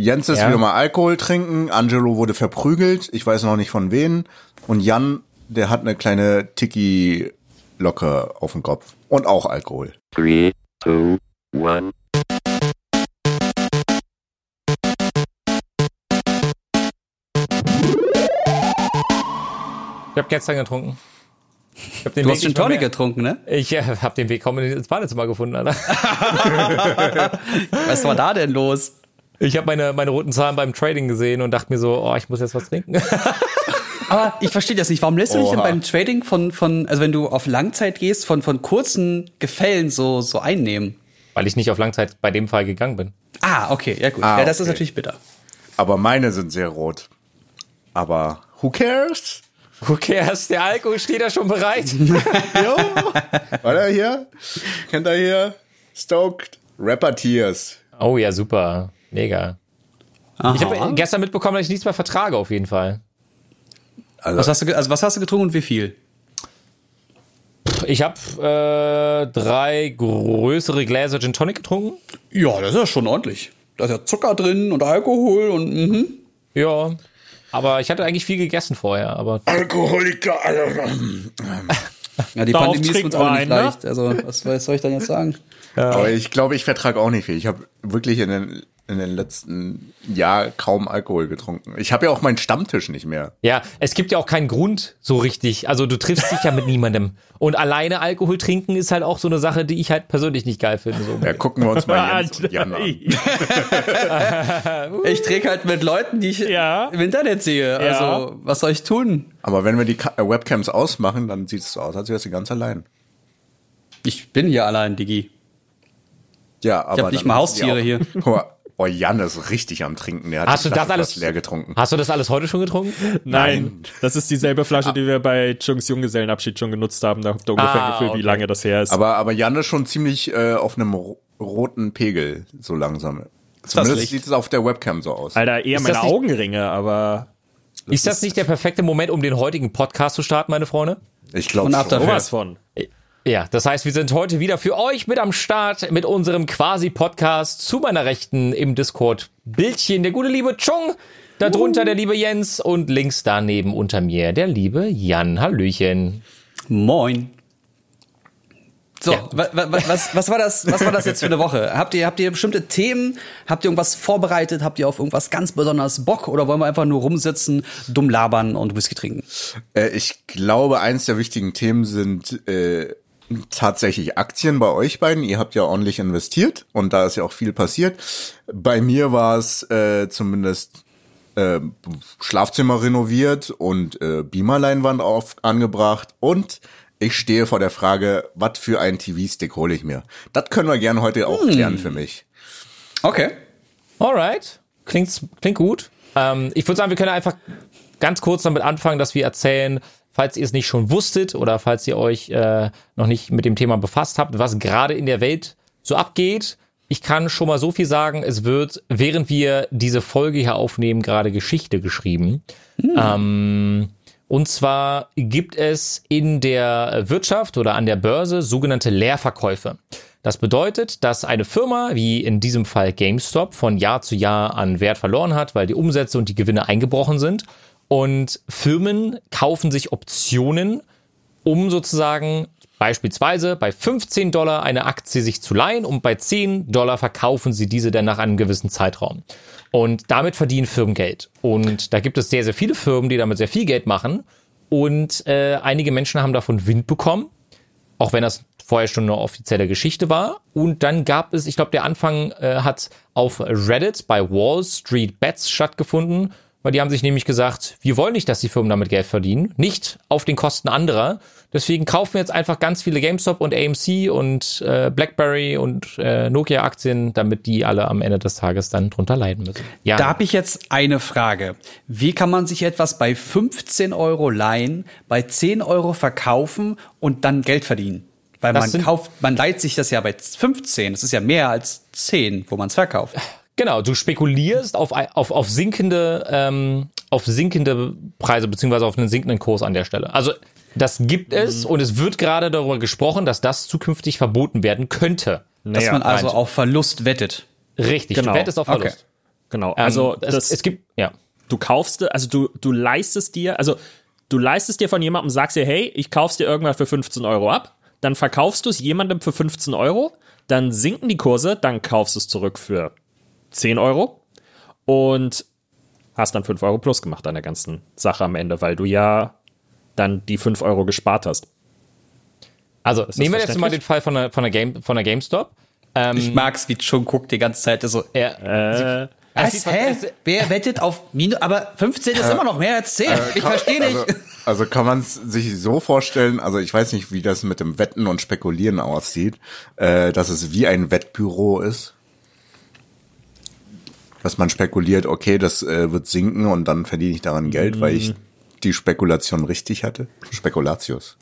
Jens ist Ja. wieder mal Alkohol trinken, Angelo wurde verprügelt, ich weiß noch nicht von wen. Und Jan, der hat eine kleine Tiki-Locke auf dem Kopf. Und auch Alkohol. Three, two, one. Ich habe gestern getrunken. Ich hab den Du Weg hast mehr Tonic getrunken, ne? Ich äh, habe den Weg kaum ins Badezimmer gefunden, Alter. Was war da denn los? Ich habe meine, meine roten Zahlen beim Trading gesehen und dachte mir so, oh, ich muss jetzt was trinken. Aber ich verstehe das nicht. Warum lässt du dich denn beim Trading von, von, also wenn du auf Langzeit gehst, von, von kurzen Gefällen so, so einnehmen? Weil ich nicht auf Langzeit bei dem Fall gegangen bin. Ah, okay, ja gut. Ah, ja, das ist okay. natürlich bitter. Aber meine sind sehr rot. Aber who cares? Okay, erst der Alkohol steht da schon bereit. Jo. Warte hier. Kennt ihr hier? Stoked. Rapper Tears. Oh ja, super. Mega. Aha. Ich habe gestern mitbekommen, dass ich nichts mehr vertrage, auf jeden Fall. Also, was hast du, also was hast du getrunken und wie viel? Ich habe äh, drei größere Gläser Gin Tonic getrunken. Ja, das ist ja schon ordentlich. Da ist ja Zucker drin und Alkohol und mhm. Ja. Aber ich hatte eigentlich viel gegessen vorher, aber Alkoholiker. Also, Ja, die Darauf Pandemie ist uns alle wir nicht ne? leicht. Also, was, was soll ich dann jetzt sagen? Aber ich glaube, ich vertrage auch nicht viel. Ich habe wirklich in den, in den letzten Jahr kaum Alkohol getrunken. Ich habe ja auch meinen Stammtisch nicht mehr. ja, es gibt ja auch keinen Grund so richtig. Also du triffst dich ja mit niemandem. Und alleine Alkohol trinken ist halt auch so eine Sache, die ich halt persönlich nicht geil finde. So. Ja, gucken wir uns mal Jens und Jan an. Ich träge halt mit Leuten, die ich Ja. im Internet sehe. Also, was soll ich tun? Aber wenn wir die äh, Webcams ausmachen, dann sieht es so aus, als wärst du ganz allein. Ich bin hier allein, Digi. Ja, aber hab nicht dann mal Haustiere auch- hier. Guck mal, Oh, Jan ist richtig am Trinken. Der hat Hast du das alles leer getrunken? Hast du das alles heute schon getrunken? Nein, das ist dieselbe Flasche, die wir bei Jungs Junggesellenabschied schon genutzt haben. Da habt ihr ungefähr Ah, ein Gefühl, okay. wie lange das her ist. Aber, aber Jan ist schon ziemlich äh, auf einem ro roten Pegel, so langsam. Zumindest Licht? sieht es auf der Webcam so aus. Alter, eher Ist meine das nicht- Augenringe, aber ist das nicht der perfekte Moment, um den heutigen Podcast zu starten, meine Freunde? Ich glaube Und schon. Sowas von. Ja, das heißt, wir sind heute wieder für euch mit am Start mit unserem Quasi-Podcast zu meiner Rechten im Discord-Bildchen der gute liebe Chung, darunter der liebe Jens und links daneben unter mir der liebe Jan. Hallöchen. Moin. So, wa, wa, wa- was, was war das? Was war das jetzt für eine Woche? Habt ihr habt ihr bestimmte Themen? Habt ihr irgendwas vorbereitet? Habt ihr auf irgendwas ganz besonders Bock oder wollen wir einfach nur rumsitzen, dumm labern und Whisky trinken? Äh, ich glaube, eins der wichtigen Themen sind äh, tatsächlich Aktien bei euch beiden. Ihr habt ja ordentlich investiert und da ist ja auch viel passiert. Bei mir war es äh, zumindest äh, Schlafzimmer renoviert und äh, Beamerleinwand auf angebracht und ich stehe vor der Frage, was für einen TV-Stick hole ich mir? Das können wir gerne heute auch klären für mich. Okay. Alright. Klingt, klingt gut. Ähm, ich würde sagen, wir können einfach ganz kurz damit anfangen, dass wir erzählen, falls ihr es nicht schon wusstet oder falls ihr euch äh, noch nicht mit dem Thema befasst habt, was gerade in der Welt so abgeht. Ich kann schon mal so viel sagen, es wird, während wir diese Folge hier aufnehmen, gerade Geschichte geschrieben. Ähm, und zwar gibt es in der Wirtschaft oder an der Börse sogenannte Leerverkäufe. Das bedeutet, dass eine Firma, wie in diesem Fall GameStop, von Jahr zu Jahr an Wert verloren hat, weil die Umsätze und die Gewinne eingebrochen sind. Und Firmen kaufen sich Optionen, um sozusagen beispielsweise bei 15 Dollar eine Aktie sich zu leihen und bei 10 Dollar verkaufen sie diese dann nach einem gewissen Zeitraum. Und damit verdienen Firmen Geld. Und da gibt es sehr, sehr viele Firmen, die damit sehr viel Geld machen. Und äh, einige Menschen haben davon Wind bekommen, auch wenn das vorher schon eine offizielle Geschichte war. Und dann gab es, ich glaube, der Anfang äh, hat auf Reddit bei Wall Street Bets stattgefunden, weil die haben sich nämlich gesagt, wir wollen nicht, dass die Firmen damit Geld verdienen, nicht auf den Kosten anderer. Deswegen kaufen wir jetzt einfach ganz viele GameStop und AMC und äh, BlackBerry und äh, Nokia-Aktien, damit die alle am Ende des Tages dann drunter leiden müssen. Ja, Da habe ich jetzt eine Frage. Wie kann man sich etwas bei 15 Euro leihen, bei 10 Euro verkaufen und dann Geld verdienen? Weil Das man kauft, man leiht sich das ja bei 15. Das ist ja mehr als 10, wo man es verkauft. Genau, du spekulierst auf, auf, auf sinkende, ähm, auf sinkende Preise beziehungsweise auf einen sinkenden Kurs an der Stelle. Also das gibt es und es wird gerade darüber gesprochen, dass das zukünftig verboten werden könnte. Dass Naja, man also meint- auf Verlust wettet. Richtig, Genau. du wettest auf Okay. Verlust. Genau. Ähm, Also es, das, es gibt, ja. du kaufst, also du, du leistest dir, also du leistest dir von jemandem, sagst dir, hey, ich kauf's dir irgendwann für 15 Euro ab, dann verkaufst du es jemandem für 15 Euro, dann sinken die Kurse, dann kaufst du es zurück für 10 Euro und hast dann 5 Euro plus gemacht an der ganzen Sache am Ende, weil du ja dann die 5 Euro gespart hast. Also nehmen wir jetzt mal den Fall von der, von der, Game, von der GameStop. Ähm, Ich mag's, wie schon guckt die ganze Zeit so. er, Äh, Was? Hä? Wer wettet auf Minus? Aber 15 ist immer noch mehr als 10. ich verstehe nicht. Also, also kann man es sich so vorstellen, also ich weiß nicht, wie das mit dem Wetten und Spekulieren aussieht, äh, dass es wie ein Wettbüro ist. Dass man spekuliert, okay, das äh, wird sinken und dann verdiene ich daran Geld, weil ich die Spekulation richtig hatte. Spekulatius.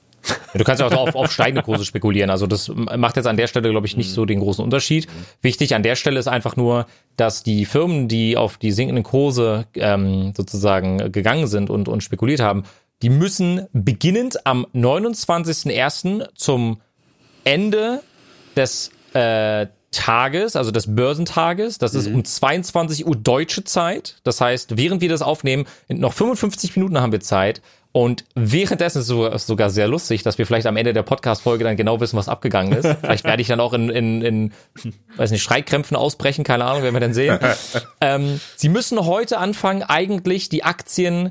Du kannst ja auch auf, auf steigende Kurse spekulieren. Also das macht jetzt an der Stelle, glaube ich, nicht so den großen Unterschied. Wichtig an der Stelle ist einfach nur, dass die Firmen, die auf die sinkenden Kurse ähm, sozusagen gegangen sind und, und spekuliert haben, die müssen beginnend am 29.01. zum Ende des äh, Tages, also des Börsentages, das ist um 22 Uhr deutsche Zeit. Das heißt, während wir das aufnehmen, noch 55 Minuten haben wir Zeit. Und währenddessen ist es sogar, sehr lustig, dass wir vielleicht am Ende der Podcast-Folge dann genau wissen, was abgegangen ist. Vielleicht werde ich dann auch in, in, in weiß nicht, Streikkrämpfen ausbrechen, keine Ahnung, werden wir dann sehen. ähm, Sie müssen heute anfangen, eigentlich die Aktien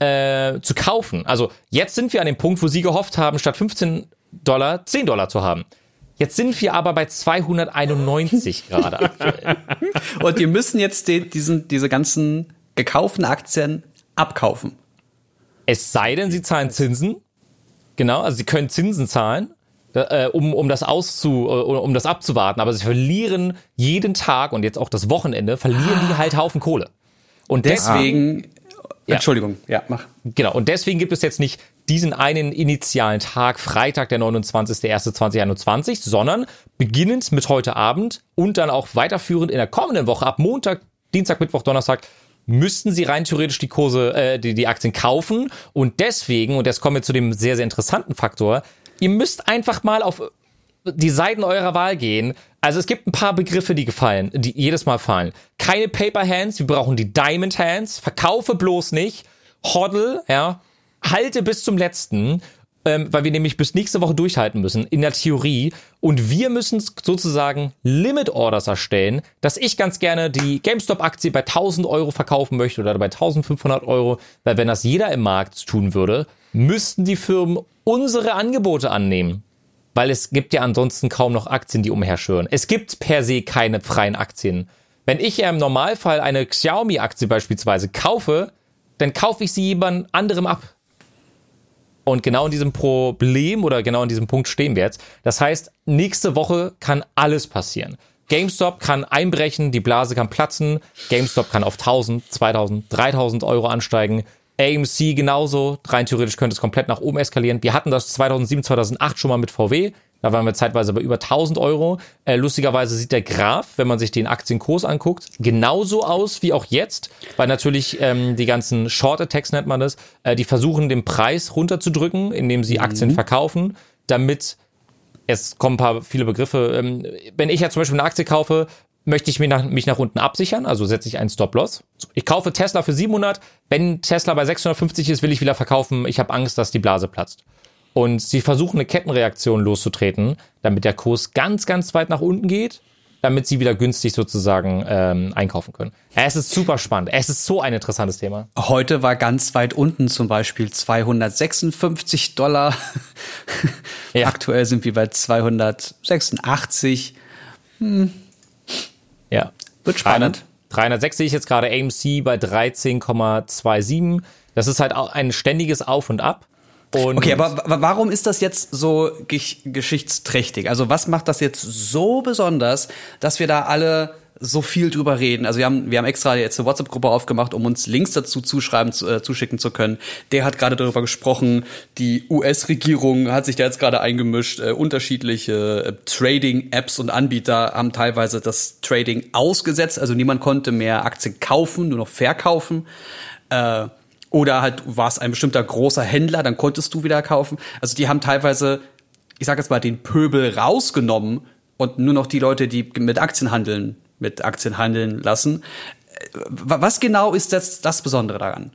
äh, zu kaufen. Also jetzt sind wir an dem Punkt, wo Sie gehofft haben, statt 15 Dollar 10 Dollar zu haben. Jetzt sind wir aber bei 291 gerade aktuell. Und die müssen jetzt den, diesen, diese ganzen gekauften Aktien abkaufen. Es sei denn, Sie zahlen Zinsen. Genau, also Sie können Zinsen zahlen, äh, um, um das auszu, äh, um das abzuwarten. Aber Sie verlieren jeden Tag und jetzt auch das Wochenende, verlieren die halt Haufen Kohle. Und deswegen, Deswegen, Entschuldigung, ja, mach. Genau, und deswegen gibt es jetzt nicht diesen einen initialen Tag, Freitag, der 29.01.2021, sondern beginnend mit heute Abend und dann auch weiterführend in der kommenden Woche ab Montag, Dienstag, Mittwoch, Donnerstag müssten sie rein theoretisch die Kurse, äh, die, die Aktien kaufen und deswegen, und jetzt kommen wir zu dem sehr, sehr interessanten Faktor, ihr müsst einfach mal auf die Seiten eurer Wahl gehen. Also es gibt ein paar Begriffe, die gefallen, die jedes Mal fallen. Keine Paper Hands, wir brauchen die Diamond Hands. Verkaufe bloß nicht. Hoddle, ja. Halte bis zum letzten, ähm, weil wir nämlich bis nächste Woche durchhalten müssen, in der Theorie. Und wir müssen sozusagen Limit Orders erstellen, dass ich ganz gerne die GameStop-Aktie bei 1000 Euro verkaufen möchte oder bei 1500 Euro, weil wenn das jeder im Markt tun würde, müssten die Firmen unsere Angebote annehmen weil es gibt ja ansonsten kaum noch Aktien, die umherschwören. Es gibt per se keine freien Aktien. Wenn ich ja im Normalfall eine Xiaomi-Aktie beispielsweise kaufe, dann kaufe ich sie jemand anderem ab. Und genau in diesem Problem oder genau in diesem Punkt stehen wir jetzt. Das heißt, nächste Woche kann alles passieren. GameStop kann einbrechen, die Blase kann platzen, GameStop kann auf 1000, 2000, 3000 Euro ansteigen. AMC genauso, rein theoretisch könnte es komplett nach oben eskalieren. Wir hatten das 2007, 2008 schon mal mit VW. Da waren wir zeitweise bei über 1000 Euro. Äh, lustigerweise sieht der Graph, wenn man sich den Aktienkurs anguckt, genauso aus wie auch jetzt, weil natürlich ähm, die ganzen Short Attacks nennt man das, äh, die versuchen den Preis runterzudrücken, indem sie Aktien verkaufen, damit es kommen ein paar viele Begriffe. Ähm, wenn ich ja zum Beispiel eine Aktie kaufe, möchte ich mich nach, mich nach unten absichern, also setze ich einen Stop-Loss. Ich kaufe Tesla für 700, wenn Tesla bei 650 ist, will ich wieder verkaufen. Ich habe Angst, dass die Blase platzt. Und sie versuchen eine Kettenreaktion loszutreten, damit der Kurs ganz, ganz weit nach unten geht, damit sie wieder günstig sozusagen ähm, einkaufen können. Es ist super spannend. Es ist so ein interessantes Thema. Heute war ganz weit unten zum Beispiel 256 Dollar. Ja. Aktuell sind wir bei 286. Ja. Wird spannend. 306 sehe ich jetzt gerade AMC bei 13,27. Das ist halt auch ein ständiges Auf und Ab. Und Okay, aber wa- warum ist das jetzt so gesch geschichtsträchtig? Also was macht das jetzt so besonders, dass wir da alle so viel drüber reden? Also wir haben, wir haben extra jetzt eine WhatsApp-Gruppe aufgemacht, um uns Links dazu zuschreiben, zu, äh, zuschicken zu können. Der hat gerade darüber gesprochen, die US-Regierung hat sich da jetzt gerade eingemischt, äh, unterschiedliche äh, Trading-Apps und Anbieter haben teilweise das Trading ausgesetzt, also niemand konnte mehr Aktien kaufen, nur noch verkaufen. Äh, oder halt war es ein bestimmter großer Händler, dann konntest du wieder kaufen. Also die haben teilweise, ich sag jetzt mal, den Pöbel rausgenommen und nur noch die Leute, die mit Aktien handeln, mit Aktien handeln lassen. wa- was genau ist das, das Besondere daran?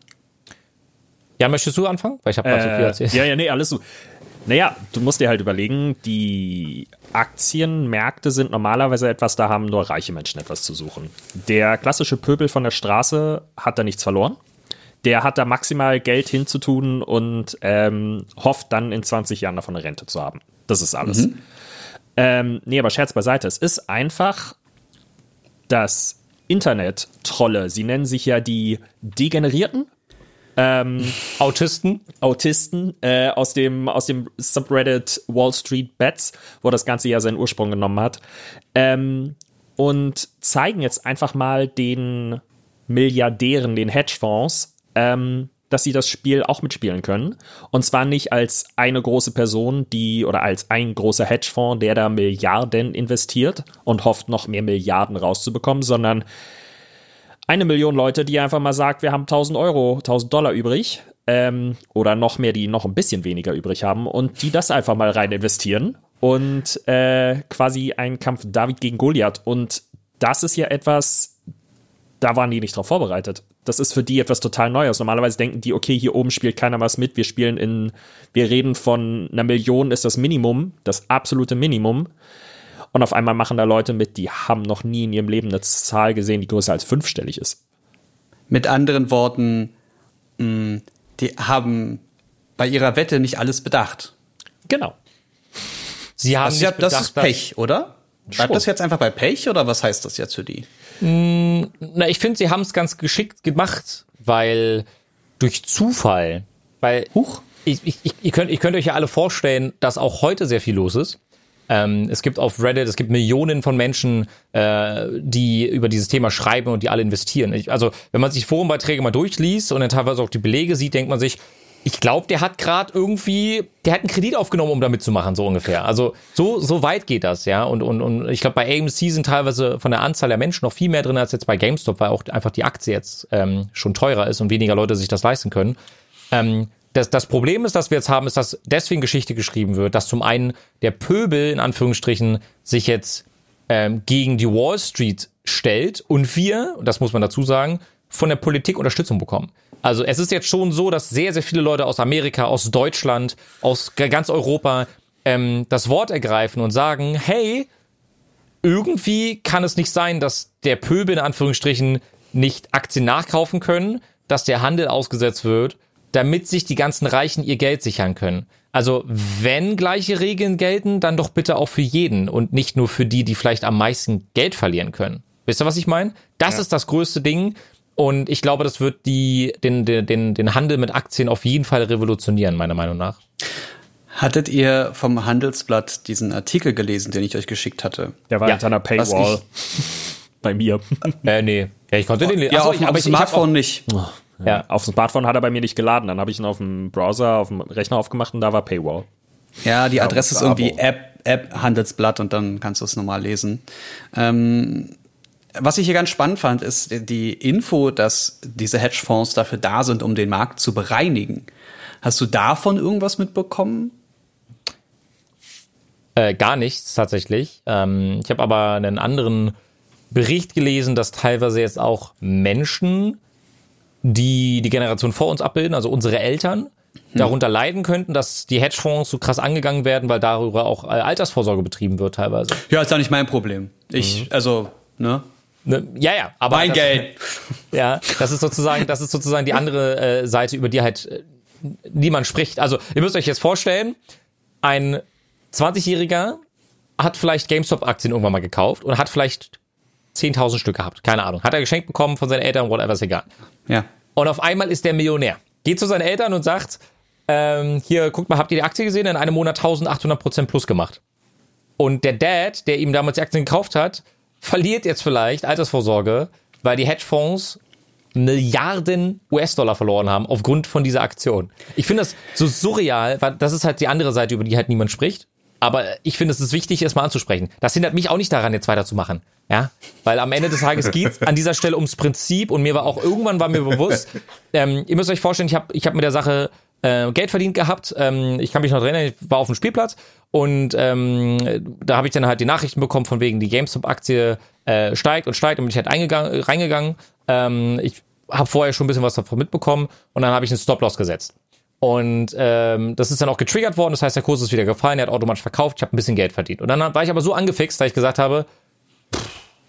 Ja, möchtest du anfangen? Weil ich habe gerade so viel Äh, erzählt. ja, ja, nee, alles so. Naja, du musst dir halt überlegen, die Aktienmärkte sind normalerweise etwas, da haben nur reiche Menschen etwas zu suchen. Der klassische Pöbel von der Straße hat da nichts verloren. Der hat da maximal Geld hinzutun und ähm, hofft dann in 20 Jahren davon eine Rente zu haben. Das ist alles. Ähm, nee, aber Scherz beiseite. Es ist einfach das Internet-Trolle. Sie nennen sich ja die Degenerierten. Autisten. Autisten äh, aus, dem, aus dem Subreddit Wall Street Bets, wo das Ganze ja seinen Ursprung genommen hat, ähm, und zeigen jetzt einfach mal den Milliardären, den Hedgefonds, ähm, dass sie das Spiel auch mitspielen können. Und zwar nicht als eine große Person, die oder als ein großer Hedgefonds, der da Milliarden investiert und hofft, noch mehr Milliarden rauszubekommen, sondern eine Million Leute, die einfach mal sagt, wir haben 1000 Euro, 1000 Dollar übrig ähm, oder noch mehr, die noch ein bisschen weniger übrig haben und die das einfach mal rein investieren und äh, quasi ein Kampf David gegen Goliath und das ist ja etwas, da waren die nicht drauf vorbereitet. Das ist für die etwas total Neues. Normalerweise denken die, okay, hier oben spielt keiner was mit. Wir spielen in, wir reden von einer Million ist das Minimum, das absolute Minimum. Und auf einmal machen da Leute mit, die haben noch nie in ihrem Leben eine Zahl gesehen, die größer als fünfstellig ist. Mit anderen Worten, mh, die haben bei ihrer Wette nicht alles bedacht. Genau. Sie haben Das ist, ja, nicht das bedacht, ist Pech, oder? Bleibt das jetzt einfach bei Pech oder was heißt das jetzt für die? Na, ich finde, sie haben es ganz geschickt gemacht, weil durch Zufall, weil Huch. ich, ich, ich, ihr, könnt, ihr könnt euch ja alle vorstellen, dass auch heute sehr viel los ist. Ähm, es gibt auf Reddit, es gibt Millionen von Menschen, äh, die über dieses Thema schreiben und die alle investieren. Ich, also, wenn man sich Forumbeiträge mal durchliest und dann teilweise auch die Belege sieht, denkt man sich, ich glaube, der hat gerade irgendwie, der hat einen Kredit aufgenommen, um da mitzumachen, so ungefähr. Also so, so weit geht das, ja. Und, und, und ich glaube, bei AMC sind teilweise von der Anzahl der Menschen noch viel mehr drin als jetzt bei GameStop, weil auch einfach die Aktie jetzt ähm, schon teurer ist und weniger Leute sich das leisten können. Ähm, das, das Problem ist, das wir jetzt haben, ist, dass deswegen Geschichte geschrieben wird, dass zum einen der Pöbel in Anführungsstrichen sich jetzt ähm, gegen die Wall Street stellt und wir, das muss man dazu sagen, von der Politik Unterstützung bekommen. Also es ist jetzt schon so, dass sehr, sehr viele Leute aus Amerika, aus Deutschland, aus ganz Europa ähm, das Wort ergreifen und sagen, hey, irgendwie kann es nicht sein, dass der Pöbel in Anführungsstrichen nicht Aktien nachkaufen können, dass der Handel ausgesetzt wird, damit sich die ganzen Reichen ihr Geld sichern können. Also wenn gleiche Regeln gelten, dann doch bitte auch für jeden und nicht nur für die, die vielleicht am meisten Geld verlieren können. Wisst ihr, was ich meine? Das ist das größte Ding. Und ich glaube, das wird die, den, den, den, Handel mit Aktien auf jeden Fall revolutionieren, meiner Meinung nach. Hattet ihr vom Handelsblatt diesen Artikel gelesen, den ich euch geschickt hatte? Der war Ja, hinter einer Paywall. Bei mir. Äh, nee. Ja, ich konnte den Ja, Achso, auf, ich, auf aber dem ich, ich Smartphone nicht. Auch, ja. Auf dem Smartphone hat er bei mir nicht geladen. Dann habe ich ihn auf dem Browser, auf dem Rechner aufgemacht und da war Paywall. Ja, die Adresse ist Abo. irgendwie App, App Handelsblatt und dann kannst du es normal lesen. Ähm, was ich hier ganz spannend fand, ist die Info, dass diese Hedgefonds dafür da sind, um den Markt zu bereinigen. Hast du davon irgendwas mitbekommen? Äh, gar nichts tatsächlich. Ähm, ich habe aber einen anderen Bericht gelesen, dass teilweise jetzt auch Menschen, die die Generation vor uns abbilden, also unsere Eltern, darunter leiden könnten, dass die Hedgefonds so krass angegangen werden, weil darüber auch äh, Altersvorsorge betrieben wird teilweise. Ja, ist ja nicht mein Problem. Ich, also, ne? Ne? Ja, ja, aber Mein das, Geld. Ja, das ist sozusagen, das ist sozusagen die andere äh, Seite, über die halt äh, niemand spricht. Also ihr müsst euch jetzt vorstellen, ein 20-Jähriger hat vielleicht GameStop-Aktien irgendwann mal gekauft und hat vielleicht 10.000 Stück gehabt. Keine Ahnung. Hat er geschenkt bekommen von seinen Eltern, whatever, ist egal. Ja. Und auf einmal ist der Millionär. Geht zu seinen Eltern und sagt, ähm, hier, guckt mal, habt ihr die Aktie gesehen? In einem Monat 1800 Prozent plus gemacht. Und der Dad, der ihm damals die Aktien gekauft hat, verliert jetzt vielleicht Altersvorsorge, weil die Hedgefonds Milliarden US-Dollar verloren haben aufgrund von dieser Aktion. Ich finde das so surreal, weil das ist halt die andere Seite, über die halt niemand spricht. Aber ich finde, es ist wichtig, es mal anzusprechen. Das hindert mich auch nicht daran, jetzt weiterzumachen. Ja, weil am Ende des Tages geht an dieser Stelle ums Prinzip und mir war auch irgendwann war mir bewusst, ähm, ihr müsst euch vorstellen, ich habe ich hab mit der Sache äh, Geld verdient gehabt. Ähm, ich kann mich noch erinnern, ich war auf dem Spielplatz und ähm, da habe ich dann halt die Nachrichten bekommen von wegen die GameStop-Aktie äh, steigt und steigt und bin ich halt eingegangen, reingegangen. Ähm, ich habe vorher schon ein bisschen was davon mitbekommen und dann habe ich einen Stop-Loss gesetzt. Und ähm, das ist dann auch getriggert worden, das heißt, der Kurs ist wieder gefallen, er hat automatisch verkauft, ich habe ein bisschen Geld verdient. Und dann war ich aber so angefixt, dass ich gesagt habe,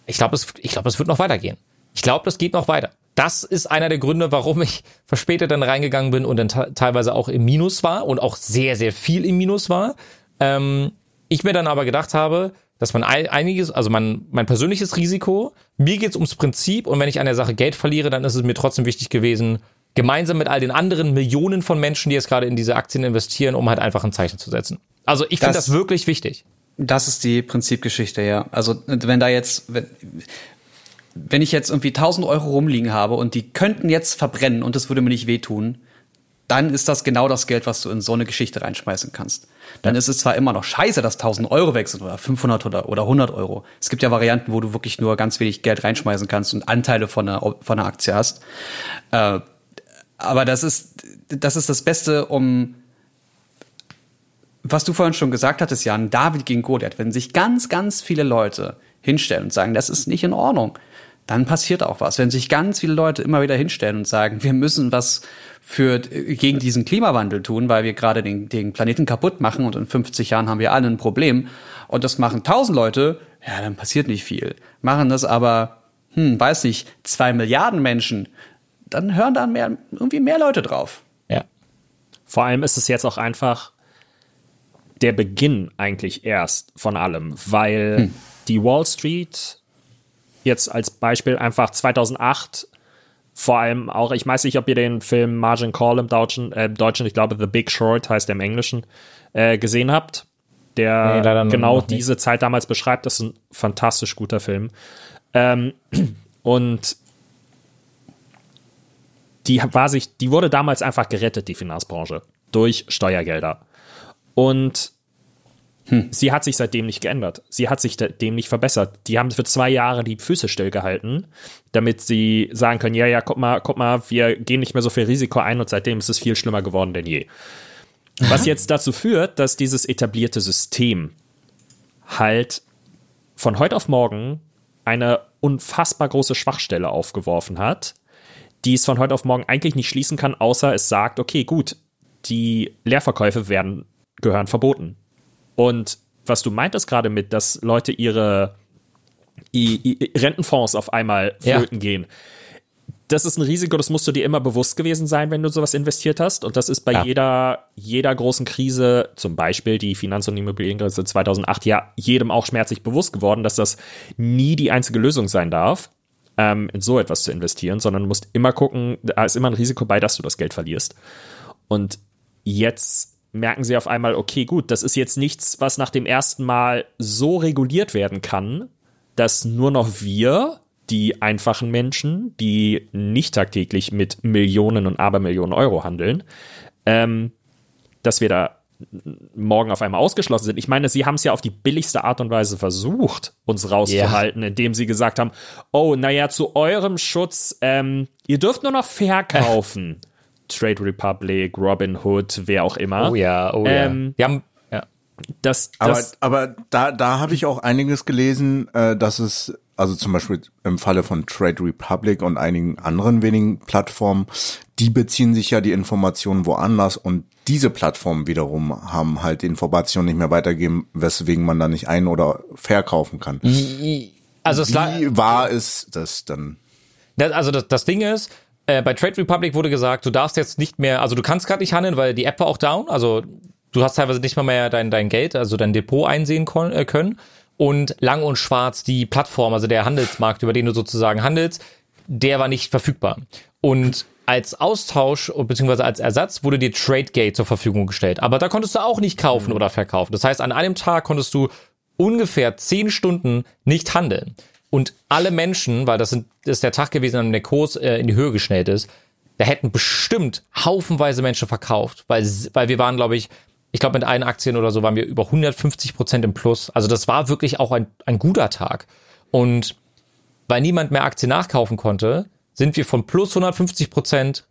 ich glaube, es, glaub, es wird noch weitergehen. Ich glaube, das geht noch weiter. Das ist einer der Gründe, warum ich verspätet dann reingegangen bin und dann teilweise auch im Minus war und auch sehr, sehr viel im Minus war. Ähm, ich mir dann aber gedacht habe, dass man einiges, also mein, mein persönliches Risiko, mir geht's ums Prinzip und wenn ich an der Sache Geld verliere, dann ist es mir trotzdem wichtig gewesen, gemeinsam mit all den anderen Millionen von Menschen, die jetzt gerade in diese Aktien investieren, um halt einfach ein Zeichen zu setzen. Also ich finde das, das wirklich wichtig. Das ist die Prinzipgeschichte, ja. Also wenn da jetzt, wenn, wenn ich jetzt irgendwie 1000 Euro rumliegen habe und die könnten jetzt verbrennen und das würde mir nicht wehtun, dann ist das genau das Geld, was du in so eine Geschichte reinschmeißen kannst. Dann ist es zwar immer noch scheiße, dass 1000 Euro weg sind oder 500 oder, oder 100 Euro. Es gibt ja Varianten, wo du wirklich nur ganz wenig Geld reinschmeißen kannst und Anteile von einer, von einer Aktie hast. Äh, aber das ist, das ist das Beste, um, was du vorhin schon gesagt hattest, Jan, David gegen Goliath, wenn sich ganz, ganz viele Leute hinstellen und sagen, das ist nicht in Ordnung, dann passiert auch was. Wenn sich ganz viele Leute immer wieder hinstellen und sagen, wir müssen was für, gegen diesen Klimawandel tun, weil wir gerade den, den Planeten kaputt machen und in 50 Jahren haben wir alle ein Problem und das machen tausend Leute, ja, dann passiert nicht viel. Machen das aber, hm, weiß nicht, zwei Milliarden Menschen, dann hören dann mehr, irgendwie mehr Leute drauf. Ja. Vor allem ist es jetzt auch einfach der Beginn eigentlich erst von allem, weil hm. die Wall Street jetzt als Beispiel einfach 2008 vor allem auch, ich weiß nicht, ob ihr den Film Margin Call im Deutschen, äh, Deutschen ich glaube The Big Short heißt er im Englischen, äh, gesehen habt, der nee, genau diese Zeit damals beschreibt. Das ist ein fantastisch guter Film. Ähm, und die war sich, die wurde damals einfach gerettet, die Finanzbranche, durch Steuergelder. Und hm. sie hat sich seitdem nicht geändert. Sie hat sich dem nicht verbessert. Die haben für zwei Jahre die Füße stillgehalten, damit sie sagen können, ja, ja, guck mal, guck mal, wir gehen nicht mehr so viel Risiko ein und seitdem ist es viel schlimmer geworden denn je. Was jetzt dazu führt, dass dieses etablierte System halt von heute auf morgen eine unfassbar große Schwachstelle aufgeworfen hat, die es von heute auf morgen eigentlich nicht schließen kann, außer es sagt, okay, gut, die Leerverkäufe werden, gehören verboten. Und was du meintest gerade mit, dass Leute ihre I, I, Rentenfonds auf einmal flöten ja. gehen. Das ist ein Risiko, das musst du dir immer bewusst gewesen sein, wenn du sowas investiert hast. Und das ist bei ja. jeder, jeder großen Krise, zum Beispiel die Finanz- und Immobilienkrise 2008, ja jedem auch schmerzlich bewusst geworden, dass das nie die einzige Lösung sein darf ähm, in so etwas zu investieren, sondern du musst immer gucken, da ist immer ein Risiko bei, dass du das Geld verlierst. Und jetzt merken sie auf einmal, okay, gut, das ist jetzt nichts, was nach dem ersten Mal so reguliert werden kann, dass nur noch wir, die einfachen Menschen, die nicht tagtäglich mit Millionen und Abermillionen Euro handeln, ähm, dass wir da morgen auf einmal ausgeschlossen sind. Ich meine, sie haben es ja auf die billigste Art und Weise versucht, uns rauszuhalten, yeah. indem sie gesagt haben, oh, naja, zu eurem Schutz, ähm, ihr dürft nur noch verkaufen. Trade Republic, Robin Hood, wer auch immer. Oh ja, oh ähm, ja. Wir haben ja. Das, das aber, aber da, da habe ich auch einiges gelesen, äh, dass es, also zum Beispiel im Falle von Trade Republic und einigen anderen wenigen Plattformen, die beziehen sich ja die Informationen woanders und diese Plattformen wiederum haben halt die Informationen nicht mehr weitergeben, weswegen man da nicht ein- oder verkaufen kann. Also es Wie war es das dann? Also das, das Ding ist, äh, bei Trade Republic wurde gesagt, du darfst jetzt nicht mehr, also du kannst gerade nicht handeln, weil die App war auch down, also du hast teilweise nicht mal mehr dein, dein Geld, also dein Depot einsehen äh, können. Und lang und schwarz die Plattform, also der Handelsmarkt, über den du sozusagen handelst, der war nicht verfügbar. Und als Austausch bzw. als Ersatz wurde dir TradeGate zur Verfügung gestellt. Aber da konntest du auch nicht kaufen mhm. oder verkaufen. Das heißt, an einem Tag konntest du ungefähr zehn Stunden nicht handeln. Und alle Menschen, weil das, sind, das ist der Tag gewesen, an dem der Kurs äh, in die Höhe geschnellt ist, da hätten bestimmt haufenweise Menschen verkauft, weil, weil wir waren, glaube ich, ich glaube, mit allen Aktien oder so waren wir über 150 Prozent im Plus. Also das war wirklich auch ein, ein guter Tag. Und weil niemand mehr Aktien nachkaufen konnte, sind wir von plus 150 Prozent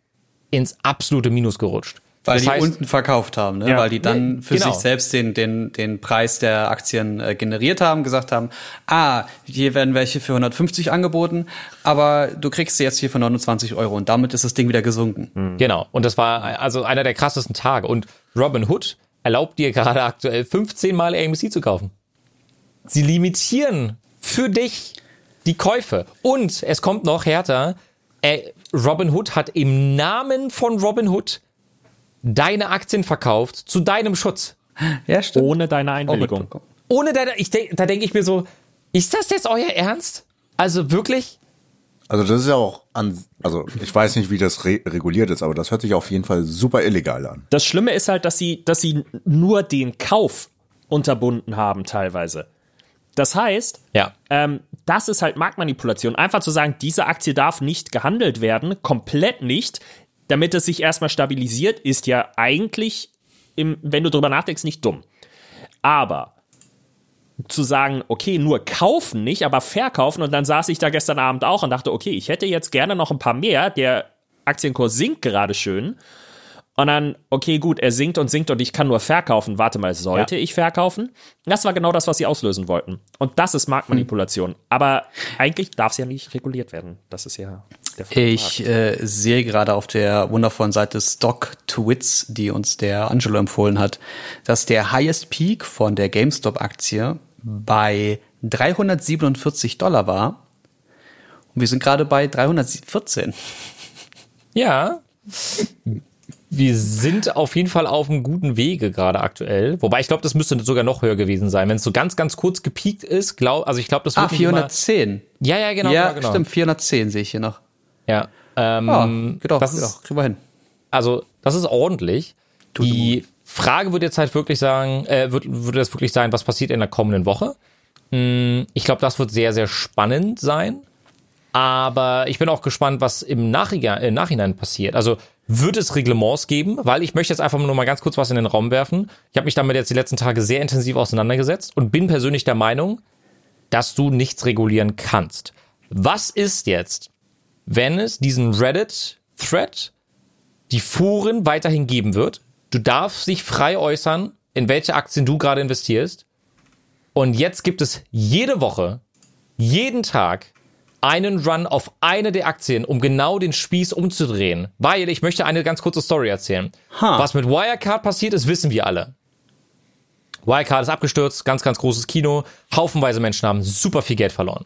ins absolute Minus gerutscht. Weil Das die heißt- unten verkauft haben, ne? Ja. weil die dann Nee, für genau. sich selbst den, den, den Preis der Aktien äh, generiert haben, gesagt haben, ah, hier werden welche für 150 angeboten, aber du kriegst sie jetzt hier für 29 Euro und damit ist das Ding wieder gesunken. Genau. Und das war also einer der krassesten Tage. Und Robin Hood erlaubt dir gerade aktuell 15 Mal AMC zu kaufen. Sie limitieren für dich die Käufe. Und es kommt noch härter. Äh, Robin Hood hat im Namen von Robin Hood deine Aktien verkauft zu deinem Schutz. Ja, stimmt. Ohne deine Einwilligung. Ohne deine, ich denk, da denke ich mir so, ist das jetzt euer Ernst? Also wirklich? Also das ist ja auch an, also ich weiß nicht, wie das re reguliert ist, aber das hört sich auf jeden Fall super illegal an. Das Schlimme ist halt, dass sie, dass sie nur den Kauf unterbunden haben teilweise. Das heißt, Ja. ähm, das ist halt Marktmanipulation. Einfach zu sagen, diese Aktie darf nicht gehandelt werden, komplett nicht, damit es sich erstmal stabilisiert, ist ja eigentlich, im, wenn du drüber nachdenkst, nicht dumm. Aber zu sagen, okay, nur kaufen nicht, aber verkaufen und dann saß ich da gestern Abend auch und dachte, okay, ich hätte jetzt gerne noch ein paar mehr, der Aktienkurs sinkt gerade schön. Und dann, okay, gut, er sinkt und sinkt und ich kann nur verkaufen. Warte mal, sollte ich verkaufen? Das war genau das, was sie auslösen wollten. Und das ist Marktmanipulation. Aber eigentlich darf es ja nicht reguliert werden. Das ist ja. Ich äh, sehe gerade auf der wundervollen Seite Stock Twits, die uns der Angelo empfohlen hat, dass der Highest Peak von der GameStop-Aktie bei 347 Dollar war. Und wir sind gerade bei 314. Ja. Wir sind auf jeden Fall auf einem guten Wege gerade aktuell. Wobei ich glaube, das müsste sogar noch höher gewesen sein. Wenn es so ganz, ganz kurz gepiekt ist, glaub, also ich glaube, das wird Ah, nicht immer- 410. Ja, ja, genau. ja, genau, genau. stimmt, 410 sehe ich hier noch. Ja. Ähm, Ah, geht doch, das geht doch, kriegen wir hin. also das ist ordentlich. Die Frage wird jetzt halt wirklich sagen, äh, wird, würde das wirklich sein, was passiert in der kommenden Woche? Hm, Ich glaube, das wird sehr, sehr spannend sein. Aber ich bin auch gespannt, was im Nachhinein, äh, Nachhinein passiert. Also wird es Reglements geben? Weil ich möchte jetzt einfach nur mal ganz kurz was in den Raum werfen. Ich habe mich damit jetzt die letzten Tage sehr intensiv auseinandergesetzt und bin persönlich der Meinung, dass du nichts regulieren kannst. Was ist jetzt, wenn es diesen Reddit-Thread, die Foren weiterhin geben wird? Du darfst dich frei äußern, in welche Aktien du gerade investierst. Und jetzt gibt es jede Woche, jeden Tag einen Run auf eine der Aktien, um genau den Spieß umzudrehen. Weil ich möchte eine ganz kurze Story erzählen. Ha. Was mit Wirecard passiert ist, wissen wir alle. Wirecard ist abgestürzt, ganz, ganz großes Kino. Haufenweise Menschen haben super viel Geld verloren.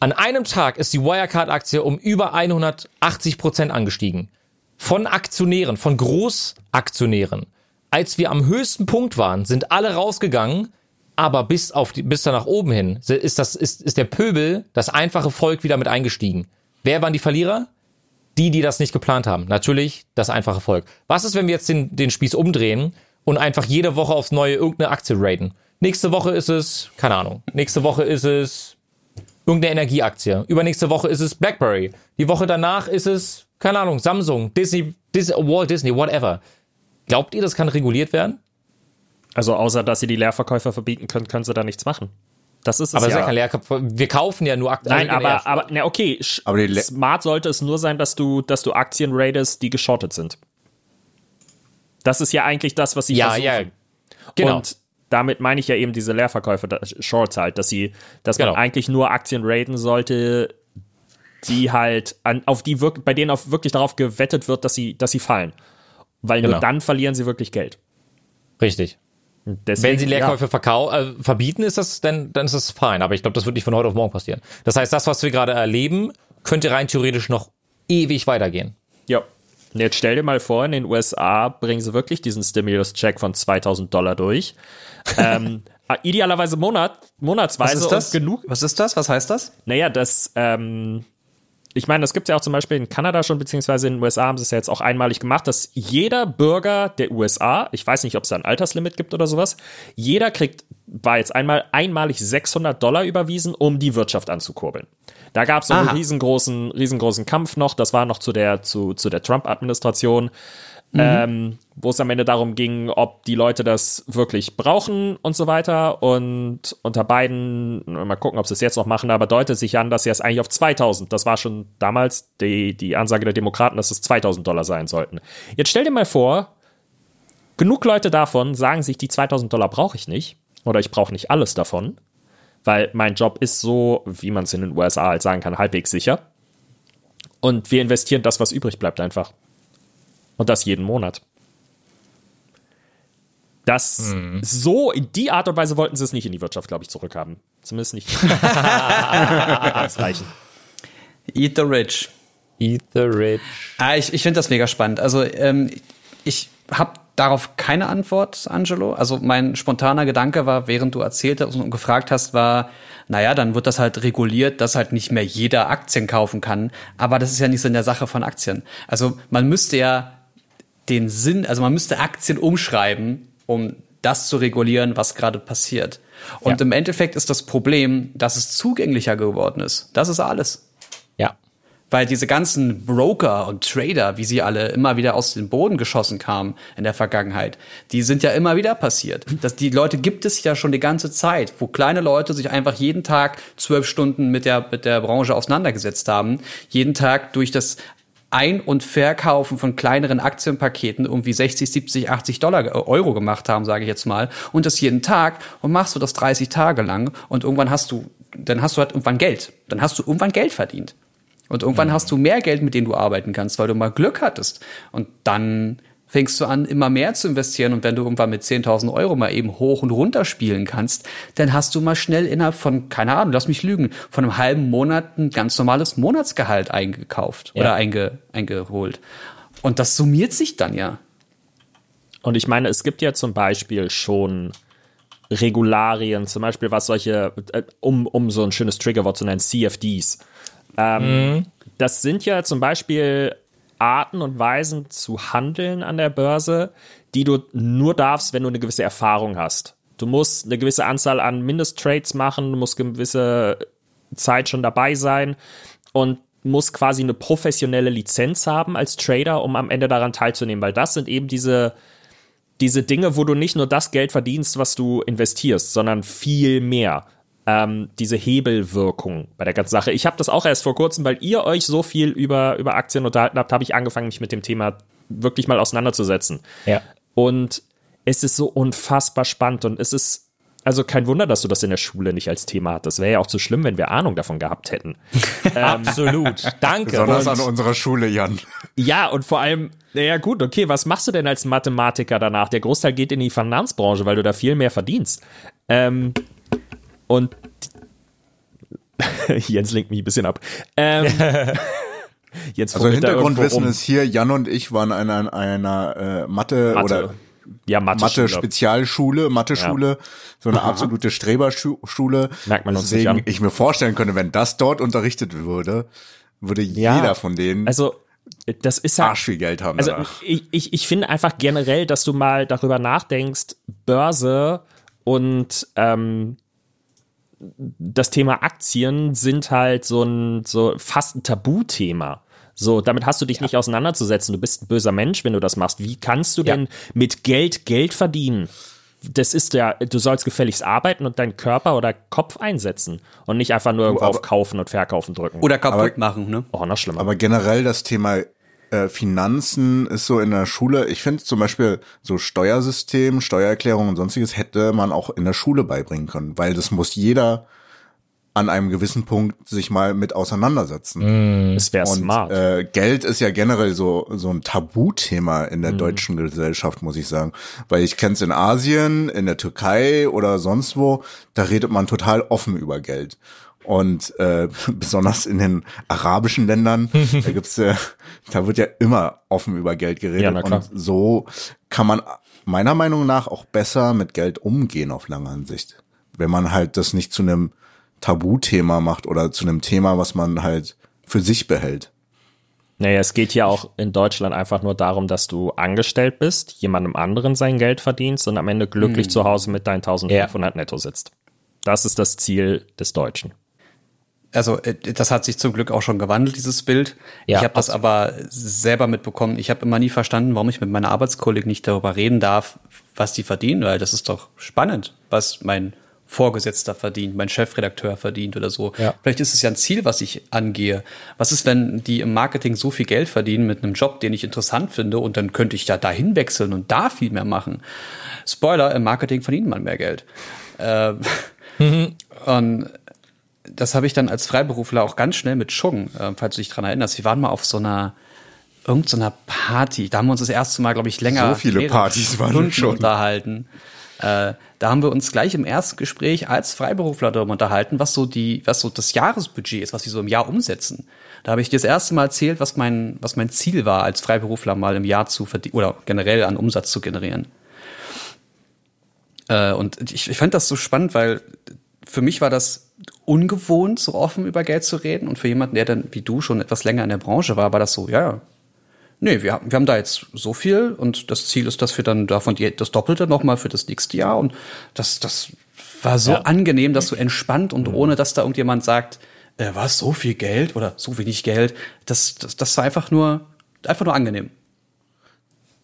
An einem Tag ist die Wirecard-Aktie um über 180 Prozent angestiegen. Von Aktionären, von Großaktionären. Als wir am höchsten Punkt waren, sind alle rausgegangen, aber bis auf die, bis da nach oben hin ist das, ist, ist der Pöbel, das einfache Volk wieder mit eingestiegen. Wer waren die Verlierer? Die, die das nicht geplant haben. Natürlich das einfache Volk. Was ist, wenn wir jetzt den, den Spieß umdrehen und einfach jede Woche aufs Neue irgendeine Aktie raiden? Nächste Woche ist es, keine Ahnung, nächste Woche ist es irgendeine Energieaktie. Übernächste Woche ist es BlackBerry. Die Woche danach ist es, keine Ahnung, Samsung, Disney, Disney Walt Disney, whatever. Glaubt ihr, das kann reguliert werden? Also außer, dass sie die Leerverkäufer verbieten können, können sie da nichts machen. Das ist es Aber ist ja ja. kein Leerkampf. Wir kaufen ja nur Aktien. Nein, aber, ja, aber na okay, Aber smart sollte es nur sein, dass du, dass du Aktien raidest, die geschortet sind. Das ist ja eigentlich das, was sie ja, versuchen. ja. Genau. Und damit meine ich ja eben diese Leerverkäufe, Shorts halt, dass sie, dass man Genau. eigentlich nur Aktien raiden sollte, die halt an, auf die wirk bei denen auf wirklich darauf gewettet wird, dass sie, dass sie fallen. Weil Genau. nur dann verlieren sie wirklich Geld. Richtig. Deswegen, Wenn sie Leerkäufe Ja. äh, verbieten, ist das, dann, dann ist das fein. Aber ich glaube, das wird nicht von heute auf morgen passieren. Das heißt, das, was wir gerade erleben, könnte rein theoretisch noch ewig weitergehen. Ja. Jetzt stell dir mal vor, in den USA bringen sie wirklich diesen Stimulus-Check von 2000 Dollar durch. ähm, idealerweise Monat, monatsweise Was ist das? genug. Was ist das? Was heißt das? Naja, das, ähm, ich meine, das gibt es ja auch zum Beispiel in Kanada schon, beziehungsweise in den USA haben sie es ja jetzt auch einmalig gemacht, dass jeder Bürger der USA, ich weiß nicht, ob es da ein Alterslimit gibt oder sowas, jeder kriegt, war jetzt einmal einmalig 600 Dollar überwiesen, um die Wirtschaft anzukurbeln. Da gab es einen riesengroßen, riesengroßen Kampf noch, das war noch zu der, zu, zu der Trump-Administration. Ähm, wo es am Ende darum ging, ob die Leute das wirklich brauchen und so weiter. Und unter beiden, mal gucken, ob sie es jetzt noch machen, aber deutet sich an, dass sie es eigentlich auf 2000, das war schon damals die, die Ansage der Demokraten, dass es 2000 Dollar sein sollten. Jetzt stell dir mal vor, Genug Leute davon sagen sich, die 2000 Dollar brauche ich nicht oder ich brauche nicht alles davon, weil mein Job ist so, wie man es in den USA halt sagen kann, halbwegs sicher. Und wir investieren das, was übrig bleibt, einfach. Und das jeden Monat. Das so, in die Art und Weise wollten sie es nicht in die Wirtschaft, glaube ich, zurückhaben. Zumindest nicht. ausreichen. Eat the rich. Eat the rich. Ah, ich ich finde das mega spannend. Also ähm, ich habe darauf keine Antwort, Angelo. Also mein spontaner Gedanke war, während du erzählt hast und gefragt hast, war, naja, dann wird das halt reguliert, dass halt nicht mehr jeder Aktien kaufen kann. Aber das ist ja nicht so in der Sache von Aktien. Also man müsste ja den Sinn, also man müsste Aktien umschreiben, um das zu regulieren, was gerade passiert. Und Ja. im Endeffekt ist das Problem, dass es zugänglicher geworden ist. Das ist alles. Weil diese ganzen Broker und Trader, wie sie alle immer wieder aus dem Boden geschossen kamen in der Vergangenheit, die sind ja immer wieder passiert. Das, die Leute gibt es ja schon die ganze Zeit, wo kleine Leute sich einfach jeden Tag zwölf Stunden mit der, mit der Branche auseinandergesetzt haben, jeden Tag durch das ein- und Verkaufen von kleineren Aktienpaketen irgendwie 60, 70, 80 Dollar, äh, Euro gemacht haben, sage ich jetzt mal, und das jeden Tag und machst du das 30 Tage lang und irgendwann hast du, dann hast du halt irgendwann Geld. Dann hast du irgendwann Geld verdient. Und irgendwann hast du mehr Geld, mit dem du arbeiten kannst, weil du mal Glück hattest. Und dann fängst du an, immer mehr zu investieren. Und wenn du irgendwann mit 10.000 Euro mal eben hoch und runter spielen kannst, dann hast du mal schnell innerhalb von, keine Ahnung, lass mich lügen, von einem halben Monat ein ganz normales Monatsgehalt eingekauft Ja. oder einge, eingeholt. Und das summiert sich dann ja. Und ich meine, es gibt ja zum Beispiel schon Regularien, zum Beispiel was solche, äh, um, um so ein schönes Triggerwort zu nennen, CFDs. Ähm, Das sind ja zum Beispiel Arten und Weisen zu handeln an der Börse, die du nur darfst, wenn du eine gewisse Erfahrung hast. Du musst eine gewisse Anzahl an Mindesttrades machen, du musst gewisse Zeit schon dabei sein und musst quasi eine professionelle Lizenz haben als Trader, um am Ende daran teilzunehmen, weil das sind eben diese, diese Dinge, wo du nicht nur das Geld verdienst, was du investierst, sondern viel mehr. Ähm, diese Hebelwirkung bei der ganzen Sache. Ich habe das auch erst vor kurzem, weil ihr euch so viel über, über Aktien unterhalten habt, habe ich angefangen, mich mit dem Thema wirklich mal auseinanderzusetzen. Ja. Und es ist so unfassbar spannend und es ist also kein Wunder, dass du das in der Schule nicht als Thema hattest. Wäre ja auch zu schlimm, wenn wir Ahnung davon gehabt hätten. Absolut. Danke. Besonders Und- an unserer Schule, Jan. Ja, und vor allem, naja gut, okay, was machst du denn als Mathematiker danach? Der Großteil geht in die Finanzbranche, weil du da viel mehr verdienst. Ähm, und Jens lenkt mich ein bisschen ab. Ähm, Jens Also Hintergrundwissen ist hier, Jan und ich waren an einer, einer äh, Mathe, rum. oder Mathe. Ja, Mathe. Mathe-Spezialschule, Mathe-Schule, so eine absolute Streberschule. Merkt man uns nicht Deswegen an. ich mir vorstellen könnte, wenn das dort unterrichtet würde, würde jeder von denen Also, das ist ja. Arsch viel Geld haben. Also danach. ich, ich, ich finde einfach generell, dass du mal darüber nachdenkst, Börse und ähm, das Thema Aktien sind halt so ein so fast ein Tabuthema. So, damit hast du dich nicht auseinanderzusetzen. Du bist ein böser Mensch, wenn du das machst. Wie kannst du Ja. denn mit Geld Geld verdienen? Das ist ja, du sollst gefälligst arbeiten und deinen Körper oder Kopf einsetzen und nicht einfach nur irgendwo aber- auf Kaufen und Verkaufen drücken. Oder kaputt Aber- machen, ne? oh, noch schlimmer. Aber generell das Thema äh, Finanzen ist so in der Schule. Ich finde zum Beispiel so Steuersystem, Steuererklärung und sonstiges hätte man auch in der Schule beibringen können, weil das muss jeder an einem gewissen Punkt sich mal mit auseinandersetzen. es wäre Und smart. äh, Geld ist ja generell so so ein Tabuthema in der deutschen Gesellschaft, muss ich sagen, weil ich kenne es in Asien, in der Türkei oder sonst wo, da redet man total offen über Geld. Und äh, besonders in den arabischen Ländern, da gibt's äh, da wird ja immer offen über Geld geredet. Ja, na klar. Und so kann man meiner Meinung nach auch besser mit Geld umgehen auf lange Sicht. Wenn man halt das nicht zu einem Tabuthema macht oder zu einem Thema, was man halt für sich behält. Naja, es geht ja auch in Deutschland einfach nur darum, dass du angestellt bist, jemandem anderen sein Geld verdienst und am Ende glücklich Hm. zu Hause mit deinen 1500 netto sitzt. Das ist das Ziel des Deutschen. Also äh, das hat sich zum Glück auch schon gewandelt, dieses Bild. Ja, ich habe das aber selber mitbekommen. Ich habe immer nie verstanden, warum ich mit meiner Arbeitskollegen nicht darüber reden darf, was die verdienen, weil das ist doch spannend, was mein Vorgesetzter verdient, mein Chefredakteur verdient oder so. Ja. Vielleicht ist es ja ein Ziel, was ich angehe. Was ist, wenn die im Marketing so viel Geld verdienen mit einem Job, den ich interessant finde und dann könnte ich da dahin wechseln und da viel mehr machen. Spoiler, im Marketing verdient man mehr Geld. Äh, Und das habe ich dann als Freiberufler auch ganz schnell mit Schwung, äh, falls du dich dran erinnerst. Wir waren mal auf so einer irgendeiner Party. Da haben wir uns das erste Mal, glaube ich, länger So viele Partys waren Stunden schon. unterhalten. Äh, da haben wir uns gleich im ersten Gespräch als Freiberufler darüber unterhalten, was so die, was so das Jahresbudget ist, was sie so im Jahr umsetzen. Da habe ich dir das erste Mal erzählt, was mein, was mein Ziel war, als Freiberufler mal im Jahr zu verdienen oder generell an Umsatz zu generieren. Äh, und ich, ich fand das so spannend, weil für mich war das ungewohnt, so offen über Geld zu reden. Und für jemanden, der dann wie du schon etwas länger in der Branche war, war das so, ja, ja. Nee, wir, haben- wir haben da jetzt so viel und das Ziel ist, dass wir dann davon die, das Doppelte nochmal für das nächste Jahr. Und das, das war so Ja. angenehm, dass so entspannt und ohne, dass da irgendjemand sagt, äh, was, so viel Geld oder so wenig Geld. Das, das, das war einfach nur, einfach nur angenehm.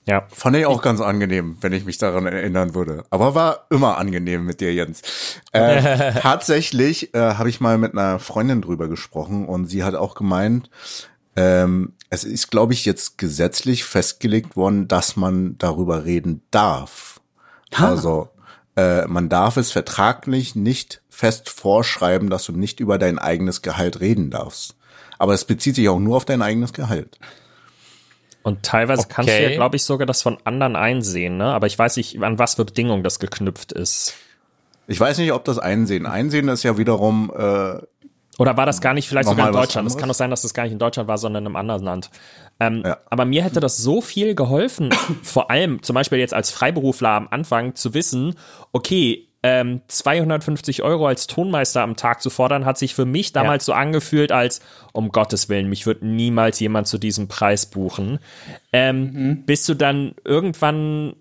Ja. Fand ich auch ganz angenehm, wenn ich mich daran erinnern würde. Aber war immer angenehm mit dir, Jens. Äh, tatsächlich äh, habe ich mal mit einer Freundin drüber gesprochen und sie hat auch gemeint, ähm, es ist, glaube ich, jetzt gesetzlich festgelegt worden, dass man darüber reden darf. Also äh, man darf es vertraglich nicht fest vorschreiben, dass du nicht über dein eigenes Gehalt reden darfst. Aber es bezieht sich auch nur auf dein eigenes Gehalt. Und teilweise kannst du ja, Okay. glaube ich, sogar das von anderen einsehen, ne? Aber ich weiß nicht, an was für Bedingungen das geknüpft ist. Ich weiß nicht, ob das Einsehen. Einsehen ist ja wiederum äh, Oder war das gar nicht vielleicht sogar in Deutschland? Es kann doch sein, dass das gar nicht in Deutschland war, sondern in einem anderen Land. Ähm, Ja. Aber mir hätte das so viel geholfen, vor allem zum Beispiel jetzt als Freiberufler am Anfang zu wissen, okay, ähm, 250 Euro als Tonmeister am Tag zu fordern, hat sich für mich damals so angefühlt als, um Gottes Willen, mich wird niemals jemand zu diesem Preis buchen. Ähm, Bis du dann irgendwann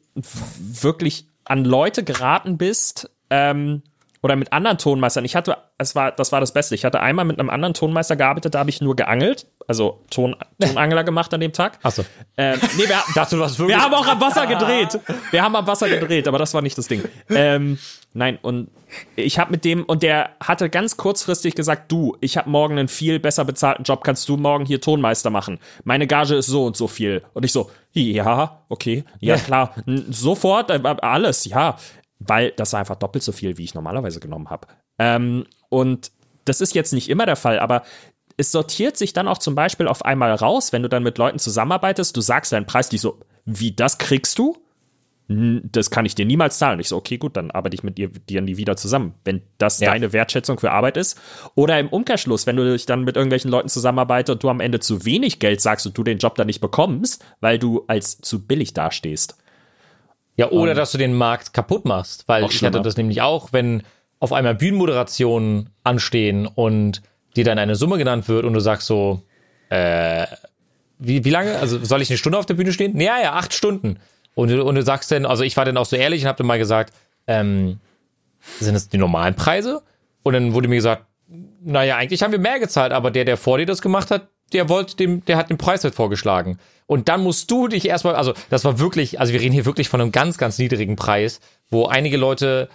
wirklich an Leute geraten bist, ähm, oder mit anderen Tonmeistern. Ich hatte, es war, das war das Beste. Ich hatte einmal mit einem anderen Tonmeister gearbeitet, da habe ich nur geangelt, also Ton, Tonangler gemacht an dem Tag. Ach so. Ähm, nee, wir, Dachte, du hast wirklich. wir haben auch am Wasser gedreht. Wir haben am Wasser gedreht, aber das war nicht das Ding. Ähm, nein, und ich habe mit dem, und der hatte ganz kurzfristig gesagt, du, ich habe morgen einen viel besser bezahlten Job, kannst du morgen hier Tonmeister machen. Meine Gage ist so und so viel. Und ich so, ja, okay, ja klar, sofort, äh, alles, ja. Weil das war einfach doppelt so viel, wie ich normalerweise genommen habe. Ähm, und das ist jetzt nicht immer der Fall, aber es sortiert sich dann auch zum Beispiel auf einmal raus, wenn du dann mit Leuten zusammenarbeitest, du sagst deinen Preis, die so, wie das kriegst du? Das kann ich dir niemals zahlen. Ich so, okay, gut, dann arbeite ich mit dir, dir nie wieder zusammen, wenn das Ja. deine Wertschätzung für Arbeit ist. Oder im Umkehrschluss, wenn du dich dann mit irgendwelchen Leuten zusammenarbeitest und du am Ende zu wenig Geld sagst und du den Job dann nicht bekommst, weil du als zu billig dastehst. Ja, oder dass du den Markt kaputt machst, weil ich hatte das nämlich auch, wenn auf einmal Bühnenmoderationen anstehen und dir dann eine Summe genannt wird und du sagst so, äh, wie, wie lange? Also soll ich eine Stunde auf der Bühne stehen? Ja, ja, acht Stunden. Und, du- und du sagst dann, also ich war dann auch so ehrlich und hab dann mal gesagt, ähm, sind das die normalen Preise? Und dann wurde mir gesagt, naja, eigentlich haben wir mehr gezahlt, aber der, der vor dir das gemacht hat, der wollte dem, der hat den Preis halt vorgeschlagen. Und dann musst du dich erstmal, also das war wirklich, also wir reden hier wirklich von einem ganz, ganz niedrigen Preis, wo einige Leute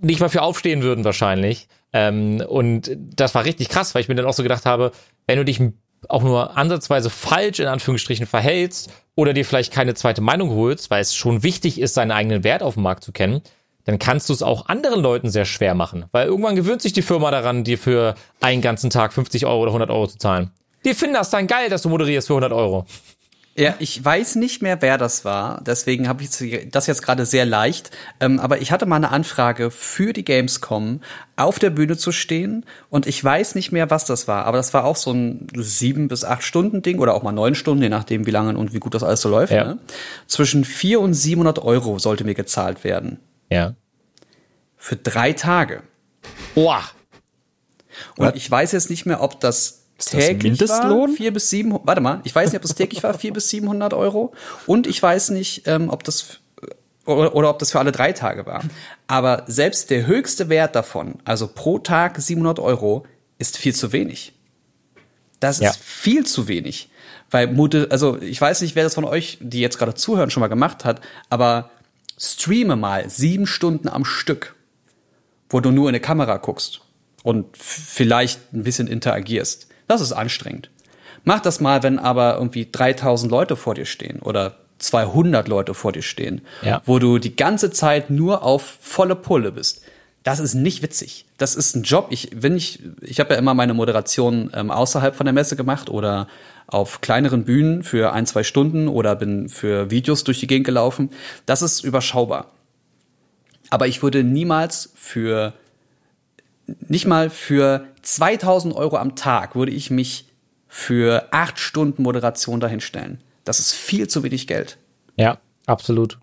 nicht mal für aufstehen würden wahrscheinlich. Ähm, und das war richtig krass, weil ich mir dann auch so gedacht habe, wenn du dich auch nur ansatzweise falsch in Anführungsstrichen verhältst oder dir vielleicht keine zweite Meinung holst, weil es schon wichtig ist, seinen eigenen Wert auf dem Markt zu kennen, dann kannst du es auch anderen Leuten sehr schwer machen. Weil irgendwann gewöhnt sich die Firma daran, dir für einen ganzen Tag 50 Euro oder 100 Euro zu zahlen. Die finden das dann geil, dass du moderierst für 100 Euro. Ja, ich weiß nicht mehr, wer das war. Deswegen habe ich das jetzt gerade sehr leicht. Ähm, aber ich hatte mal eine Anfrage für die Gamescom, auf der Bühne zu stehen. Und ich weiß nicht mehr, was das war. Aber das war auch so ein sieben bis acht Stunden Ding oder auch mal neun Stunden, je nachdem, wie lange und wie gut das alles so läuft. Ja. Ne? Zwischen 400 und 700 Euro sollte mir gezahlt werden. Ja. Für drei Tage. Boah. Und ich weiß jetzt nicht mehr, ob das das täglich Mindestlohn? war, vier bis sieben, warte mal, ich weiß nicht, ob das täglich war, vier bis 700 Euro. Und ich weiß nicht, ähm, ob das, oder, oder ob das für alle drei Tage war. Aber selbst der höchste Wert davon, also pro Tag 700 Euro, ist viel zu wenig. Das Ja. ist viel zu wenig. Weil, also ich weiß nicht, wer das von euch, die jetzt gerade zuhören, schon mal gemacht hat, aber streame mal sieben Stunden am Stück wo du nur in eine Kamera guckst und vielleicht ein bisschen interagierst. Das ist anstrengend. Mach das mal, wenn aber irgendwie 3000 Leute vor dir stehen oder 200 Leute vor dir stehen, Ja. wo du die ganze Zeit nur auf volle Pulle bist. Das ist nicht witzig. Das ist ein Job. Ich, wenn ich, ich habe ja immer meine Moderation ähm, außerhalb von der Messe gemacht oder auf kleineren Bühnen für ein, zwei Stunden oder bin für Videos durch die Gegend gelaufen. Das ist überschaubar. Aber ich würde niemals für, nicht mal für 2000 Euro am Tag würde ich mich für acht Stunden Moderation dahinstellen. Das ist viel zu wenig Geld. Ja, absolut.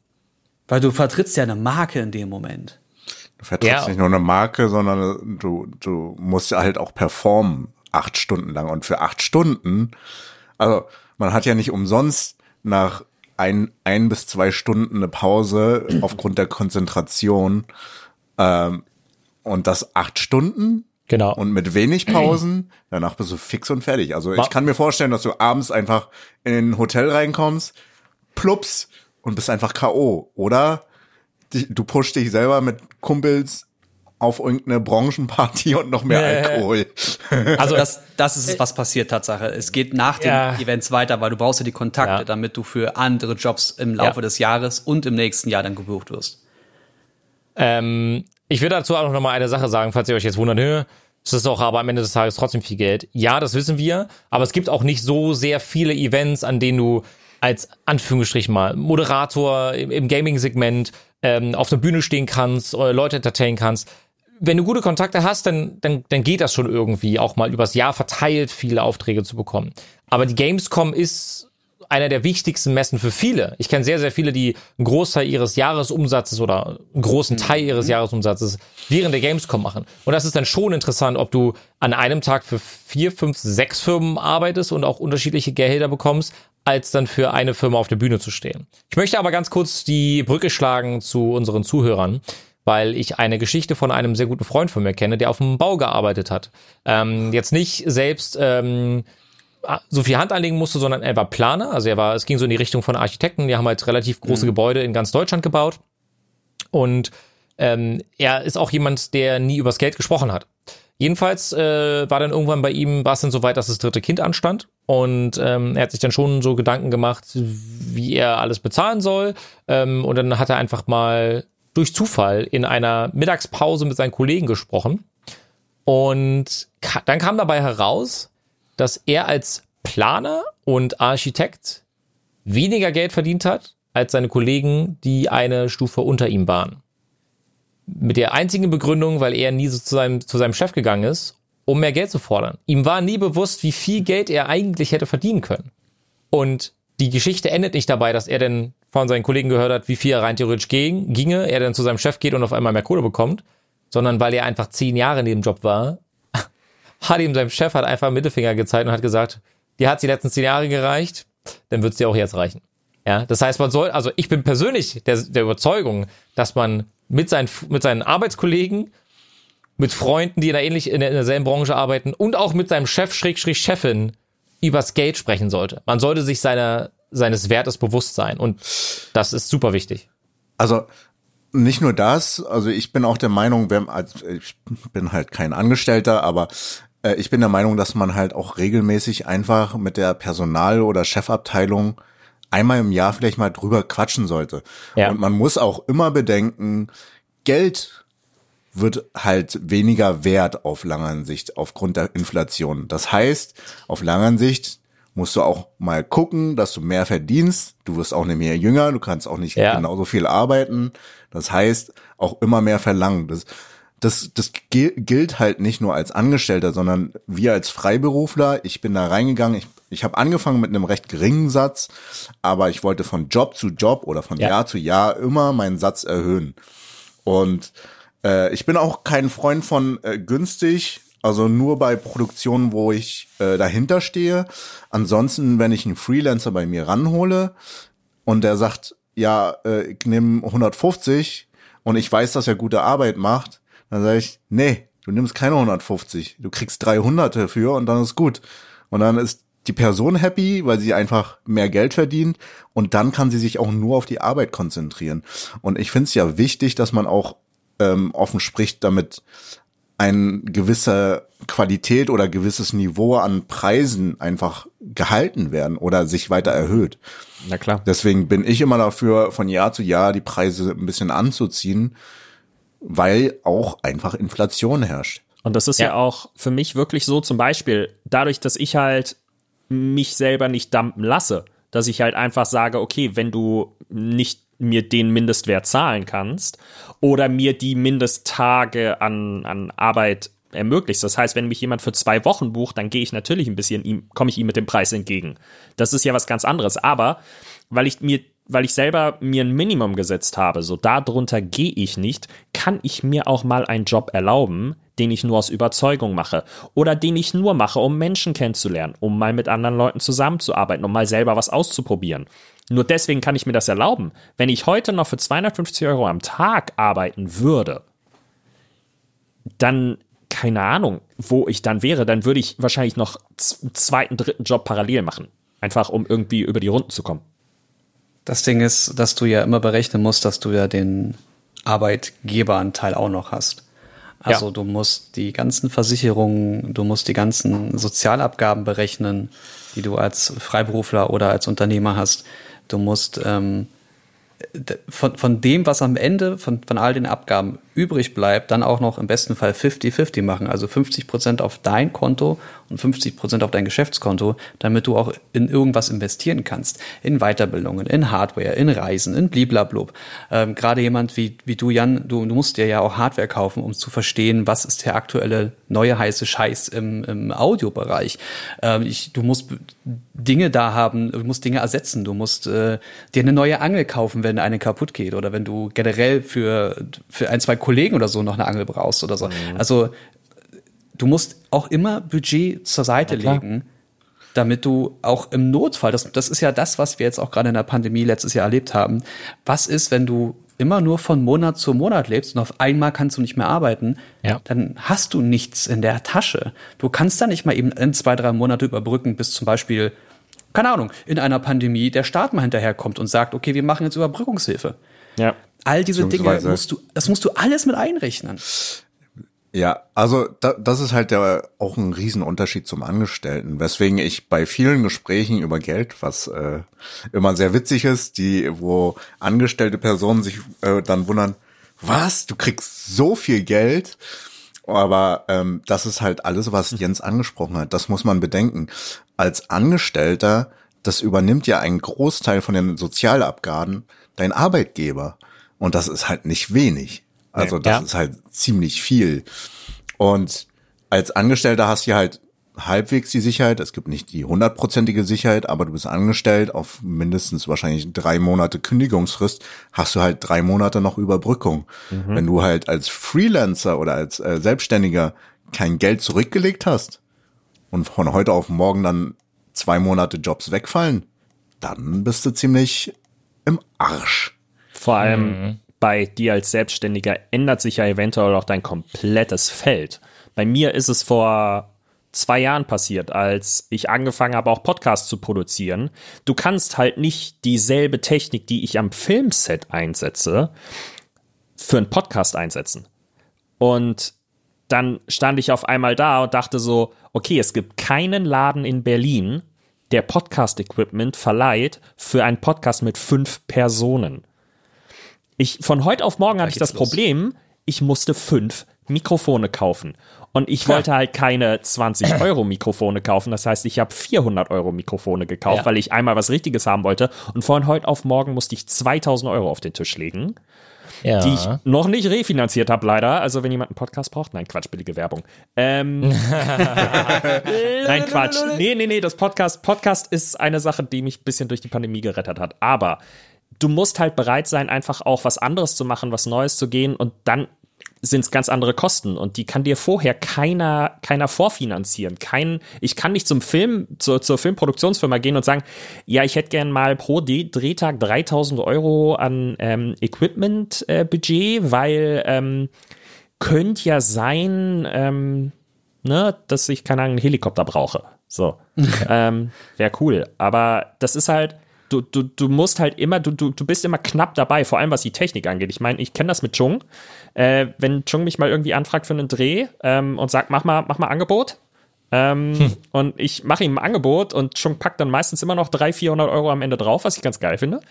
Weil du vertrittst ja eine Marke in dem Moment. Du vertrittst Ja. nicht nur eine Marke, sondern du, du musst ja halt auch performen, acht Stunden lang. Und für acht Stunden, also man hat ja nicht umsonst nach ein, ein bis zwei Stunden eine Pause aufgrund der Konzentration. Ähm, und das acht Stunden Genau. und mit wenig Pausen, danach bist du fix und fertig. Also ich kann mir vorstellen, dass du abends einfach in ein Hotel reinkommst, plups und bist einfach K.O. Oder du pushst dich selber mit Kumpels auf irgendeine Branchenparty und noch mehr. Alkohol. also Das, das ist, was passiert Tatsache. Es geht nach den Ja. Events weiter, weil du brauchst ja die Kontakte, Ja. damit du für andere Jobs im Laufe Ja. des Jahres und im nächsten Jahr dann gebucht wirst. Ähm, ich will dazu auch noch mal eine Sache sagen, falls ihr euch jetzt wundert, das ist doch aber am Ende des Tages trotzdem viel Geld. Ja, das wissen wir, aber es gibt auch nicht so sehr viele Events, an denen du als Anführungsstrich mal Moderator im, im Gaming-Segment ähm, auf der Bühne stehen kannst, äh, Leute entertainen kannst. Wenn du gute Kontakte hast, dann, dann, dann geht das schon irgendwie, auch mal übers Jahr verteilt viele Aufträge zu bekommen. Aber die Gamescom ist einer der wichtigsten Messen für viele. Ich kenne sehr, sehr viele, die einen Großteil ihres Jahresumsatzes oder einen großen Teil ihres Jahresumsatzes während der Gamescom machen. Und das ist dann schon interessant, ob du an einem Tag für vier, fünf, sechs Firmen arbeitest und auch unterschiedliche Gehälter bekommst, als dann für eine Firma auf der Bühne zu stehen. Ich möchte aber ganz kurz die Brücke schlagen zu unseren Zuhörern, weil ich eine Geschichte von einem sehr guten Freund von mir kenne, der auf dem Bau gearbeitet hat. Ähm, jetzt nicht selbst ähm, so viel Hand anlegen musste, sondern er war Planer. Also er war, es ging so in die Richtung von Architekten. Die haben halt relativ große Gebäude in ganz Deutschland gebaut. Und ähm, er ist auch jemand, der nie übers Geld gesprochen hat. Jedenfalls äh, war dann irgendwann bei ihm, war es dann so weit, dass das dritte Kind anstand. Und ähm, er hat sich dann schon so Gedanken gemacht, wie er alles bezahlen soll. Ähm, und dann hat er einfach mal durch Zufall in einer Mittagspause mit seinen Kollegen gesprochen. Und ka dann kam dabei heraus, dass er als Planer und Architekt weniger Geld verdient hat als seine Kollegen, die eine Stufe unter ihm waren. Mit der einzigen Begründung, weil er nie so zu seinem, zu seinem Chef gegangen ist, um mehr Geld zu fordern. Ihm war nie bewusst, wie viel Geld er eigentlich hätte verdienen können. Und die Geschichte endet nicht dabei, dass er denn von seinen Kollegen gehört hat, wie viel er rein theoretisch ging, ginge, er dann zu seinem Chef geht und auf einmal mehr Kohle bekommt, sondern weil er einfach zehn Jahre in dem Job war, hat ihm sein Chef hat einfach Mittelfinger gezeigt und hat gesagt, dir hat die letzten zehn Jahre gereicht, dann wird's dir auch jetzt reichen. Ja, das heißt, man soll, also ich bin persönlich der, der Überzeugung, dass man mit seinen, mit seinen Arbeitskollegen, mit Freunden, die in der ähnlich in, der, in derselben Branche arbeiten und auch mit seinem Chef, Schrägstrich Chefin übers Geld sprechen sollte. Man sollte sich seiner, seines Wertes bewusst sein und das ist super wichtig. Also nicht nur das, also ich bin auch der Meinung, wenn, also ich bin halt kein Angestellter, aber äh, ich bin der Meinung, dass man halt auch regelmäßig einfach mit der Personal- oder Chefabteilung einmal im Jahr vielleicht mal drüber quatschen sollte. Ja. Und man muss auch immer bedenken, Geld wird halt weniger wert auf langer Sicht aufgrund der Inflation. Das heißt, auf langer Sicht musst du auch mal gucken, dass du mehr verdienst. Du wirst auch nicht mehr jünger, du kannst auch nicht Ja. genauso viel arbeiten. Das heißt, auch immer mehr verlangen. Das, das, das gil- gilt halt nicht nur als Angestellter, sondern wir als Freiberufler. Ich bin da reingegangen. Ich, ich habe angefangen mit einem recht geringen Satz, aber ich wollte von Job zu Job oder von Ja. Jahr zu Jahr immer meinen Satz erhöhen. Und äh, ich bin auch kein Freund von äh, günstig, also nur bei Produktionen, wo ich äh, dahinter stehe. Ansonsten, wenn ich einen Freelancer bei mir ranhole und der sagt, ja, äh, ich nehme 150 und ich weiß, dass er gute Arbeit macht, dann sage ich, nee, du nimmst keine 150, du kriegst 300 dafür und dann ist gut. Und dann ist die Person happy, weil sie einfach mehr Geld verdient und dann kann sie sich auch nur auf die Arbeit konzentrieren. Und ich finde es ja wichtig, dass man auch ähm, offen spricht, damit ein gewisser Qualität oder gewisses Niveau an Preisen einfach gehalten werden oder sich weiter erhöht. Na klar. Deswegen bin ich immer dafür, von Jahr zu Jahr die Preise ein bisschen anzuziehen, weil auch einfach Inflation herrscht. Und das ist ja. Ja. auch für mich wirklich so, zum Beispiel, dadurch, dass ich halt mich selber nicht dumpen lasse, dass ich halt einfach sage, okay, wenn du nicht mir den Mindestwert zahlen kannst oder mir die Mindesttage an, an Arbeit ermöglicht. Das heißt, wenn mich jemand für zwei Wochen bucht, dann gehe ich natürlich ein bisschen ihm, komme ich ihm mit dem Preis entgegen. Das ist ja was ganz anderes. Aber weil ich mir, weil ich selber mir ein Minimum gesetzt habe, so darunter gehe ich nicht, kann ich mir auch mal einen Job erlauben, den ich nur aus Überzeugung mache oder den ich nur mache, um Menschen kennenzulernen, um mal mit anderen Leuten zusammenzuarbeiten, um mal selber was auszuprobieren. Nur deswegen kann ich mir das erlauben. Wenn ich heute noch für 250 Euro am Tag arbeiten würde, dann keine Ahnung, wo ich dann wäre, dann würde ich wahrscheinlich noch einen zweiten, dritten Job parallel machen. Einfach um irgendwie über die Runden zu kommen. Das Ding ist, dass du ja immer berechnen musst, dass du ja den Arbeitgeberanteil auch noch hast. Also Ja. du musst die ganzen Versicherungen, du musst die ganzen Sozialabgaben berechnen, die du als Freiberufler oder als Unternehmer hast. Du musst ähm, von, von dem, was am Ende von, von all den Abgaben übrig bleibt, dann auch noch im besten Fall 50-50 machen. Also 50 Prozent auf dein Konto und 50 Prozent auf dein Geschäftskonto, damit du auch in irgendwas investieren kannst. In Weiterbildungen, in Hardware, in Reisen, in bliblablub. Ähm, Gerade jemand wie, wie du, Jan, du, du musst dir ja auch Hardware kaufen, um zu verstehen, was ist der aktuelle neue heiße Scheiß im, im Audiobereich. Ähm, du musst Dinge da haben, du musst Dinge ersetzen, du musst äh, dir eine neue Angel kaufen, wenn eine kaputt geht oder wenn du generell für, für ein, zwei Kollegen oder so noch eine Angel brauchst oder so. Also du musst auch immer Budget zur Seite legen, damit du auch im Notfall, das, das ist ja das, was wir jetzt auch gerade in der Pandemie letztes Jahr erlebt haben. Was ist, wenn du immer nur von Monat zu Monat lebst und auf einmal kannst du nicht mehr arbeiten, Ja. dann hast du nichts in der Tasche. Du kannst da nicht mal eben in zwei, drei Monate überbrücken, bis zum Beispiel, keine Ahnung, in einer Pandemie der Staat mal hinterherkommt und sagt, okay, wir machen jetzt Überbrückungshilfe. Ja. All diese Dinge musst du, das musst du alles mit einrechnen. Ja, also da, das ist halt der, auch ein Riesenunterschied zum Angestellten, weswegen ich bei vielen Gesprächen über Geld, was äh, immer sehr witzig ist, die, wo angestellte Personen sich äh, dann wundern, was, du kriegst so viel Geld? Aber ähm, das ist halt alles, was Jens angesprochen hat. Das muss man bedenken. Als Angestellter, das übernimmt ja einen Großteil von den Sozialabgaben dein Arbeitgeber. Und das ist halt nicht wenig. Also das Ja. ist halt ziemlich viel. Und als Angestellter hast du halt halbwegs die Sicherheit. Es gibt nicht die hundertprozentige Sicherheit, aber du bist angestellt auf mindestens wahrscheinlich drei Monate Kündigungsfrist, hast du halt drei Monate noch Überbrückung. Wenn du halt als Freelancer oder als äh, Selbstständiger kein Geld zurückgelegt hast und von heute auf morgen dann zwei Monate Jobs wegfallen, dann bist du ziemlich im Arsch. Vor allem bei dir als Selbstständiger ändert sich ja eventuell auch dein komplettes Feld. Bei mir ist es vor zwei Jahren passiert, als ich angefangen habe, auch Podcasts zu produzieren. Du kannst halt nicht dieselbe Technik, die ich am Filmset einsetze, für einen Podcast einsetzen. Und dann stand ich auf einmal da und dachte so, okay, es gibt keinen Laden in Berlin, der Podcast-Equipment verleiht für einen Podcast mit fünf Personen. Ich, von heute auf morgen hatte ich das los. Problem, ich musste fünf Mikrofone kaufen. Und ich wollte halt keine 20 Euro Mikrofone kaufen. Das heißt, ich habe 400 Euro Mikrofone gekauft, Ja. weil ich einmal was Richtiges haben wollte. Und von heute auf morgen musste ich 2000 Euro auf den Tisch legen Ja. die ich noch nicht refinanziert habe, leider. Also, wenn jemand einen Podcast braucht, nein, Quatsch, billige Werbung. Ähm, nein, Quatsch. Nee, nee, nee, das Podcast, Podcast ist eine Sache, die mich ein bisschen durch die Pandemie gerettet hat. Aber du musst halt bereit sein, einfach auch was anderes zu machen, was Neues zu gehen und dann sind es ganz andere Kosten und die kann dir vorher keiner, keiner vorfinanzieren. Kein, ich kann nicht zum Film, zur, zur Filmproduktionsfirma gehen und sagen, ja, ich hätte gern mal pro D Drehtag 3000 Euro an ähm, Equipment-Budget, weil ähm, könnte ja sein, ähm, ne, dass ich, keine Ahnung, einen Helikopter brauche. So. ähm, Wäre cool. Aber das ist halt, du du, du, musst halt immer, du, du, du bist immer knapp dabei, vor allem was die Technik angeht. Ich meine, ich kenne das mit Chung. Äh, wenn Chung mich mal irgendwie anfragt für einen Dreh ähm, und sagt, mach mal, mach mal Angebot, ähm, hm. Und ich mache ihm ein Angebot und Chung packt dann meistens immer noch 300, 400 Euro am Ende drauf, was ich ganz geil finde.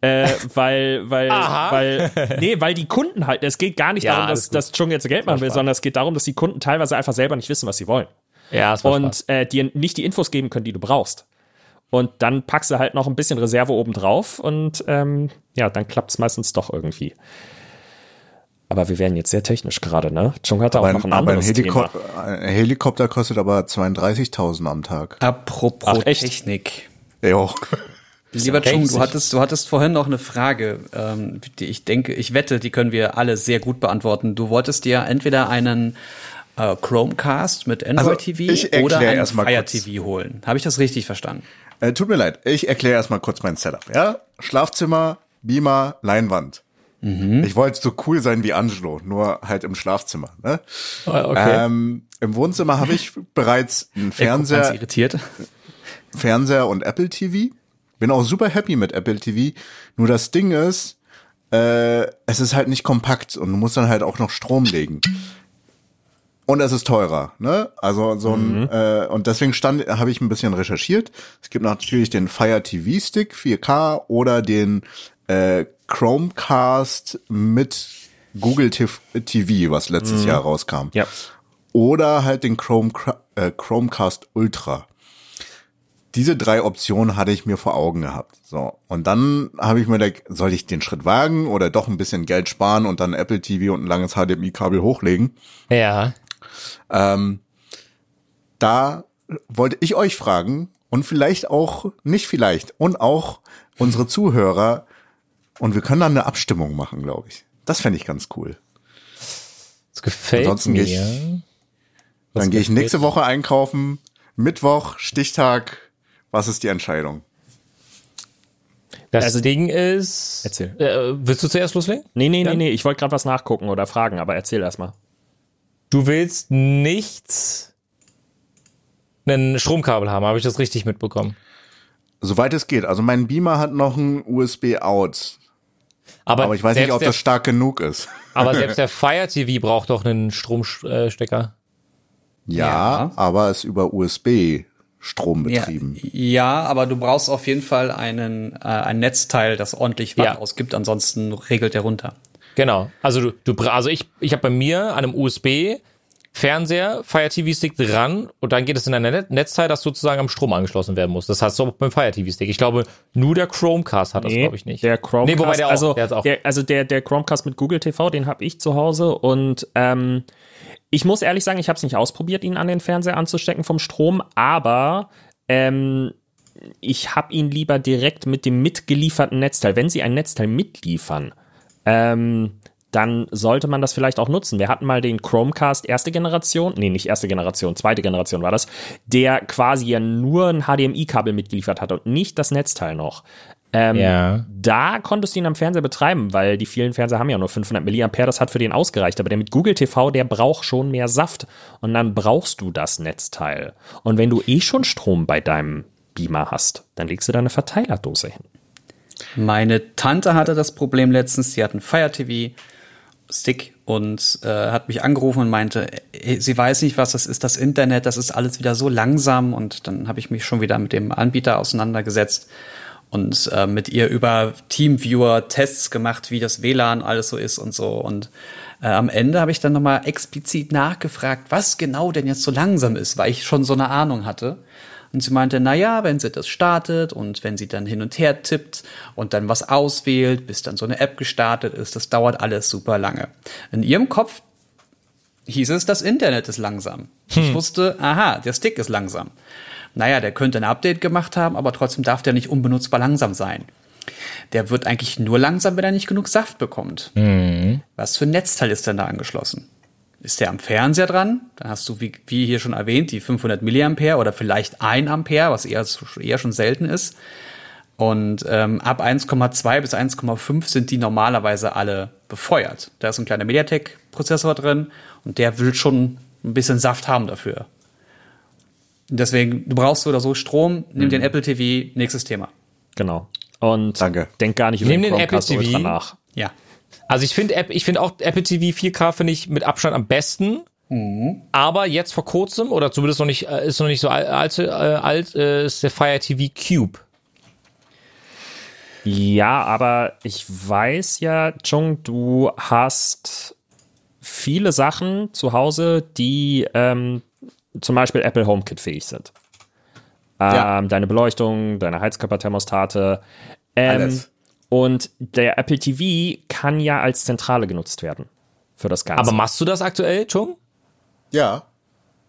Äh, weil, weil, weil, nee, weil die Kunden halt, es geht gar nicht ja, darum, dass, dass Chung jetzt Geld machen will, sondern es geht darum, dass die Kunden teilweise einfach selber nicht wissen, was sie wollen. Ja, das Und äh, dir nicht die Infos geben können, die du brauchst. Und dann packst du halt noch ein bisschen Reserve oben drauf und ähm, ja, dann klappt es meistens doch irgendwie. Aber wir werden jetzt sehr technisch gerade, ne? Chung hatte aber auch noch ein aber anderes ein Helikop Thema. Ein Helikopter kostet aber 32.000 am Tag. Apropos Ach, Technik. Ja. Lieber Chung, du hattest, du hattest vorhin noch eine Frage, ähm, die ich denke, ich wette, die können wir alle sehr gut beantworten. Du wolltest dir entweder einen äh, Chromecast mit Android also, TV oder einen Fire TV holen. Habe ich das richtig verstanden? Äh, tut mir leid, ich erkläre erstmal kurz mein Setup. Ja, Schlafzimmer, Beamer, Leinwand. Mhm. Ich wollte so cool sein wie Angelo, nur halt im Schlafzimmer. Ne? Oh, okay. Ähm, Im Wohnzimmer habe ich bereits einen Fernseher, irritiert. Fernseher und Apple TV. Bin auch super happy mit Apple TV. Nur das Ding ist, äh, es ist halt nicht kompakt und du musst dann halt auch noch Strom legen. Und es ist teurer, ne? Also so ein mhm. äh, und deswegen stand habe ich ein bisschen recherchiert. Es gibt natürlich den Fire TV Stick 4K oder den äh, Chromecast mit Google TV, was letztes mhm. Jahr rauskam. Ja. Oder halt den Chrome, äh, Chromecast Ultra. Diese drei Optionen hatte ich mir vor Augen gehabt. So. Und dann habe ich mir gedacht, soll ich den Schritt wagen oder doch ein bisschen Geld sparen und dann Apple TV und ein langes HDMI-Kabel hochlegen? Ja. Ähm, da wollte ich euch fragen und vielleicht auch, nicht vielleicht, und auch unsere Zuhörer, und wir können dann eine Abstimmung machen, glaube ich. Das fände ich ganz cool. Das gefällt Ansonsten mir. Geh ich, dann gehe ich nächste Woche einkaufen. Mittwoch, Stichtag. Was ist die Entscheidung? Das also, Ding ist. Erzähl. Äh, willst du zuerst loslegen? Nee, nee, nee, nee. Ich wollte gerade was nachgucken oder fragen, aber erzähl erst mal. Du willst nicht einen Stromkabel haben, habe ich das richtig mitbekommen? Soweit es geht. Also mein Beamer hat noch ein USB-Out. Aber, aber ich weiß nicht, ob das stark genug ist. Aber selbst der Fire TV braucht doch einen Stromstecker. Ja, ja, aber ist über USB Strom betrieben. Ja, ja, aber du brauchst auf jeden Fall einen, äh, ein Netzteil, das ordentlich Watt ja. ausgibt, ansonsten regelt der runter. Genau. Also du, du also ich, ich habe bei mir an einem USB Fernseher, Fire TV Stick dran und dann geht es in ein Net Netzteil, das sozusagen am Strom angeschlossen werden muss. Das heißt so beim Fire TV Stick. Ich glaube, nur der Chromecast hat das, nee, glaube ich, nicht. Der Chromecast, nee, wobei der auch, also, der auch. Der, also der, der Chromecast mit Google TV, den habe ich zu Hause und ähm, ich muss ehrlich sagen, ich habe es nicht ausprobiert, ihn an den Fernseher anzustecken vom Strom, aber ähm, ich habe ihn lieber direkt mit dem mitgelieferten Netzteil. Wenn sie ein Netzteil mitliefern, ähm, dann sollte man das vielleicht auch nutzen. Wir hatten mal den Chromecast erste Generation, nee, nicht erste Generation, zweite Generation war das, der quasi ja nur ein HDMI-Kabel mitgeliefert hat und nicht das Netzteil noch. Ähm, ja. Da konntest du ihn am Fernseher betreiben, weil die vielen Fernseher haben ja nur 500 Milliampere, das hat für den ausgereicht. Aber der mit Google TV, der braucht schon mehr Saft. Und dann brauchst du das Netzteil. Und wenn du eh schon Strom bei deinem Beamer hast, dann legst du da eine Verteilerdose hin. Meine Tante hatte das Problem letztens, sie hat einen Fire TV, Stick und äh, hat mich angerufen und meinte, sie weiß nicht, was das ist, das Internet, das ist alles wieder so langsam. Und dann habe ich mich schon wieder mit dem Anbieter auseinandergesetzt und äh, mit ihr über Teamviewer Tests gemacht, wie das WLAN alles so ist und so. Und äh, am Ende habe ich dann nochmal explizit nachgefragt, was genau denn jetzt so langsam ist, weil ich schon so eine Ahnung hatte. Und sie meinte, na ja, wenn sie das startet und wenn sie dann hin und her tippt und dann was auswählt, bis dann so eine App gestartet ist, das dauert alles super lange. In ihrem Kopf hieß es, das Internet ist langsam. Hm. Ich wusste, aha, der Stick ist langsam. Naja, der könnte ein Update gemacht haben, aber trotzdem darf der nicht unbenutzbar langsam sein. Der wird eigentlich nur langsam, wenn er nicht genug Saft bekommt. Mhm. Was für ein Netzteil ist denn da angeschlossen? Ist der am Fernseher dran. Dann hast du, wie, wie hier schon erwähnt, die 500 Milliampere oder vielleicht 1 Ampere, was eher, eher schon selten ist. Und ähm, ab 1,2 bis 1,5 sind die normalerweise alle befeuert. Da ist ein kleiner MediaTek-Prozessor drin und der will schon ein bisschen Saft haben dafür. Deswegen, du brauchst so oder so Strom, nimm mhm. den Apple TV, nächstes Thema. Genau. Und Danke. denk gar nicht über den den Apple TV. nach. Ja. Also ich finde ich finde auch Apple TV 4K finde ich mit Abstand am besten. Aber jetzt vor kurzem oder zumindest noch nicht äh, ist noch nicht so äh, alt äh, ist der Fire TV Cube. Ja, aber ich weiß ja, Chung, du hast viele Sachen zu Hause, die ähm, zum Beispiel Apple HomeKit fähig sind. Ähm, Ja. Deine Beleuchtung, deine Heizkörperthermostate. Ähm, Alles. Und der Apple TV kann ja als Zentrale genutzt werden für das Ganze. Aber machst du das aktuell, Chung? Ja.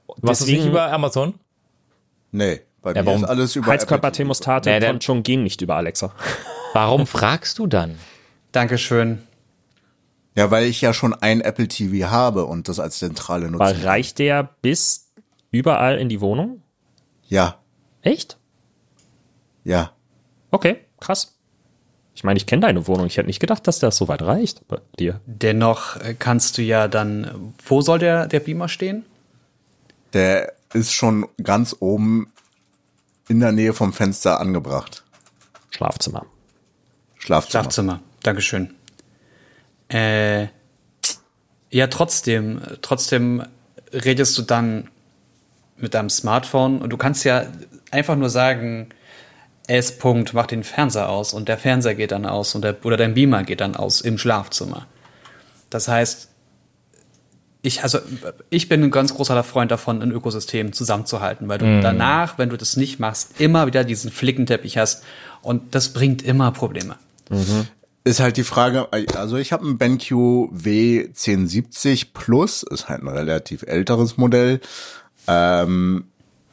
Du machst das nicht Deswegen- über Amazon? Nee, bei Ja, mir warum? ist alles über Apple Heizkörperthermostate der- von Chung gehen nicht über Alexa. Warum fragst du dann? Dankeschön. Ja, weil ich ja schon ein Apple TV habe und das als zentrale Aber nutze. reicht der bis überall in die Wohnung? Ja, Echt? ja. Okay, krass. Ich meine, ich kenne deine Wohnung. Ich hätte nicht gedacht, dass das so weit reicht bei dir. Dennoch äh, kannst du ja dann, wo soll der, der Beamer stehen? Der ist schon ganz oben in der Nähe vom Fenster angebracht. Schlafzimmer. Schlafzimmer. Schlafzimmer. Dankeschön. Äh, ja, trotzdem, trotzdem redest du dann mit deinem Smartphone und du kannst ja einfach nur sagen, S. Punkt, mach den Fernseher aus und der Fernseher geht dann aus und der, oder dein Beamer geht dann aus im Schlafzimmer. Das heißt, ich, also, ich bin ein ganz großer Freund davon, ein Ökosystem zusammenzuhalten, weil du danach, wenn du das nicht machst, immer wieder diesen Flickenteppich hast und das bringt immer Probleme. Ist halt die Frage, also ich habe einen BenQ W1070 Plus, ist halt ein relativ älteres Modell. Ähm,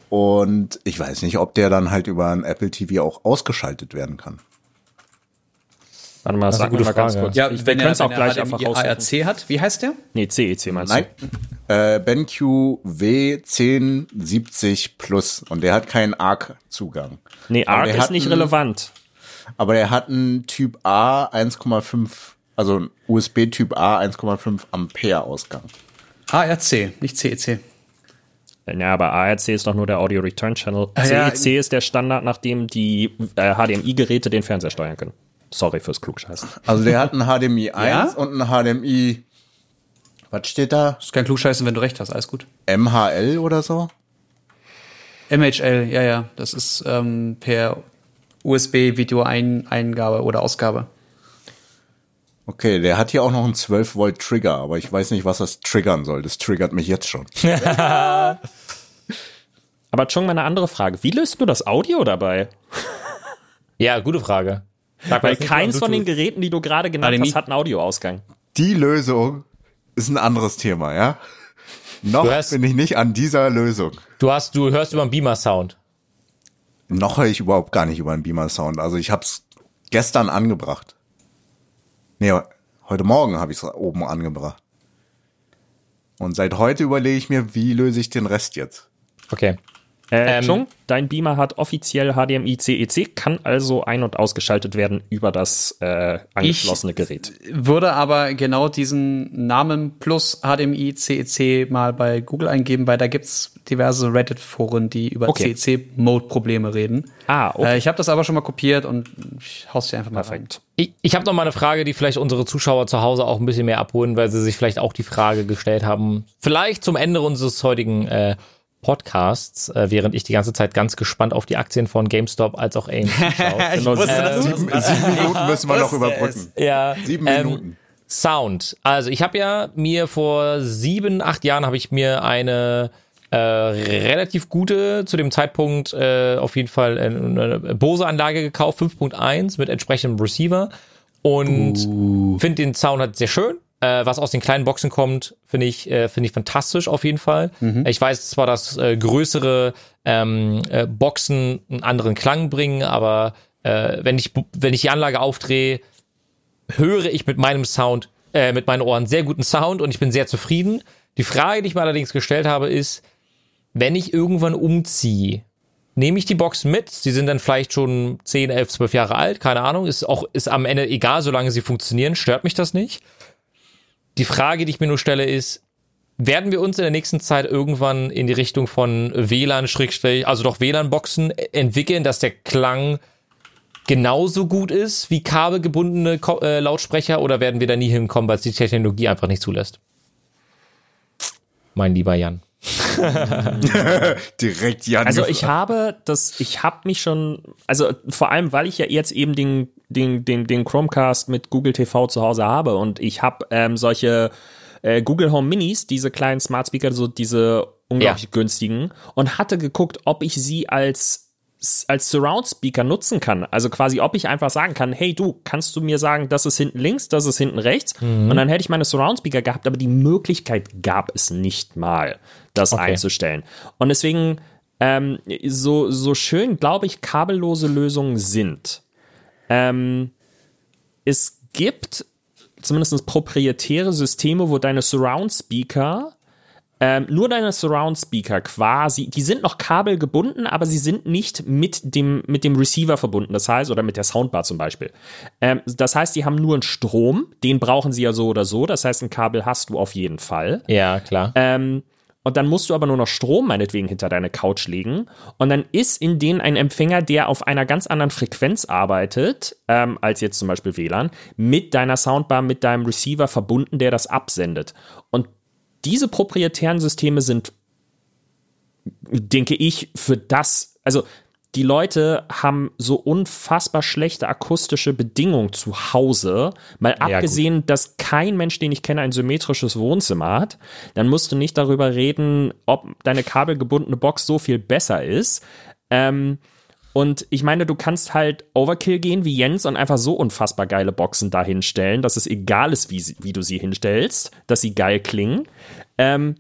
und ich weiß nicht, ob der dann halt über ein Apple TV auch ausgeschaltet werden kann. Warte mal, ist sag eine mir gute mal ganz Frage. kurz. Ja, ich, wir wenn können es er, auch wenn er gleich einfach HDMI raussuchen. ARC hat, wie heißt der? Nee, CEC meinst Nein. du? Äh, BenQ W1070 Plus und der hat keinen ARC-Zugang. Nee, Aber ARC ist hat nicht einen- relevant. Aber der hat einen Typ A 1,5, also USB Typ A 1,5 Ampere Ausgang. ARC, nicht E CEC. Ja, aber ARC ist doch nur der Audio Return Channel. Ah, ja. CEC ist der Standard, nach dem die äh, HDMI-Geräte den Fernseher steuern können. Sorry fürs Klugscheißen. Also der hat einen HDMI 1 Ja? und einen HDMI, was steht da? Ist kein Klugscheißen, wenn du recht hast, alles gut. MHL oder so? MHL, ja, ja, das ist ähm, per USB-Video-Eingabe oder Ausgabe. Okay, der hat hier auch noch einen 12 Volt Trigger, aber ich weiß nicht, was das triggern soll. Das triggert mich jetzt schon. Aber schon mal eine andere Frage. Wie löst du das Audio dabei? Ja, gute Frage. Sag Weil keins von den. Geräten, die du gerade genannt HDMI? hast, hat einen Audioausgang. Die Lösung ist ein anderes Thema, ja? Noch hast- bin ich nicht an dieser Lösung. Du hast, du hörst über den Beamer Sound. Noch höre ich überhaupt gar nicht über einen Beamer Sound. Also ich habe es gestern angebracht. Nee, heute Morgen habe ich es oben angebracht. Und seit heute überlege ich mir, wie löse ich den Rest jetzt? Okay. Äh, Ähm, Chung, dein Beamer hat offiziell HDMI CEC, kann also ein- und ausgeschaltet werden über das äh, angeschlossene Gerät. Würde aber genau diesen Namen plus HDMI CEC mal bei Google eingeben, weil da gibt's diverse Reddit-Foren, die über Okay. CEC-Mode-Probleme reden. Ah, okay. Äh, ich habe das aber schon mal kopiert und ich hau's dir einfach mal rein. Perfekt. Ich, ich habe noch mal eine Frage, die vielleicht unsere Zuschauer zu Hause auch ein bisschen mehr abholen, weil sie sich vielleicht auch die Frage gestellt haben. Vielleicht zum Ende unseres heutigen äh, Podcasts, äh, während ich die ganze Zeit ganz gespannt auf die Aktien von GameStop als auch AIM schaue. Ich wusste, Sieben, sieben Minuten müssen wir noch überbrücken. ja, Sieben ähm, Minuten. Sound. Also ich habe ja mir vor sieben, acht Jahren habe ich mir eine äh, relativ gute, zu dem Zeitpunkt äh, auf jeden Fall äh, eine Bose-Anlage gekauft, 5.1 mit entsprechendem Receiver und finde den Sound halt sehr schön. Äh, was aus den kleinen Boxen kommt, finde ich, äh, finde ich fantastisch auf jeden Fall. Ich weiß zwar, dass äh, größere ähm, äh, Boxen einen anderen Klang bringen, aber äh, wenn ich wenn ich die Anlage aufdrehe, höre ich mit meinem Sound, äh, mit meinen Ohren sehr guten Sound und ich bin sehr zufrieden. Die Frage, die ich mir allerdings gestellt habe, ist, wenn ich irgendwann umziehe, nehme ich die Boxen mit? Sie sind dann vielleicht schon 10, 11, 12 Jahre alt, keine Ahnung, ist auch, ist am Ende egal, solange sie funktionieren, stört mich das nicht. Die Frage, die ich mir nur stelle, ist, werden wir uns in der nächsten Zeit irgendwann in die Richtung von WLAN, also doch WLAN-Boxen entwickeln, dass der Klang genauso gut ist wie kabelgebundene Ko äh, Lautsprecher oder werden wir da nie hinkommen, weil es die Technologie einfach nicht zulässt? Mein lieber Jan. Direkt Jan. Also ich habe das, ich habe mich schon, also vor allem, weil ich ja jetzt eben den, den, den, den Chromecast mit Google TV zu Hause habe und ich habe ähm, solche äh, Google Home Minis, diese kleinen Smart Speaker, so diese unglaublich Ja. günstigen und hatte geguckt, ob ich sie als als Surround Speaker nutzen kann. Also quasi, ob ich einfach sagen kann, hey du, kannst du mir sagen, das ist hinten links, das ist hinten rechts? Mhm. Und dann hätte ich meine Surround Speaker gehabt, aber die Möglichkeit gab es nicht mal, das Okay. einzustellen. Und deswegen, ähm, so, so schön, glaube ich, kabellose Lösungen sind. Ähm, es gibt zumindest proprietäre Systeme, wo deine Surround Speaker ähm, nur deine Surround Speaker quasi, die sind noch kabelgebunden, aber sie sind nicht mit dem, mit dem Receiver verbunden. Das heißt, oder mit der Soundbar zum Beispiel. Ähm, das heißt, die haben nur einen Strom, den brauchen sie ja so oder so. Das heißt, ein Kabel hast du auf jeden Fall. Ja, klar. Ähm, und dann musst du aber nur noch Strom meinetwegen hinter deine Couch legen. Und dann ist in denen ein Empfänger, der auf einer ganz anderen Frequenz arbeitet, ähm, als jetzt zum Beispiel WLAN, mit deiner Soundbar, mit deinem Receiver verbunden, der das absendet. Und diese proprietären Systeme sind, denke ich, für das, also die Leute haben so unfassbar schlechte akustische Bedingungen zu Hause, mal Ja, abgesehen, dass kein Mensch, den ich kenne, ein symmetrisches Wohnzimmer hat, dann musst du nicht darüber reden, ob deine kabelgebundene Box so viel besser ist. Ähm, und ich meine, du kannst halt Overkill gehen wie Jens und einfach so unfassbar geile Boxen da hinstellen, dass es egal ist, wie, sie, wie du sie hinstellst, dass sie geil klingen. Ähm,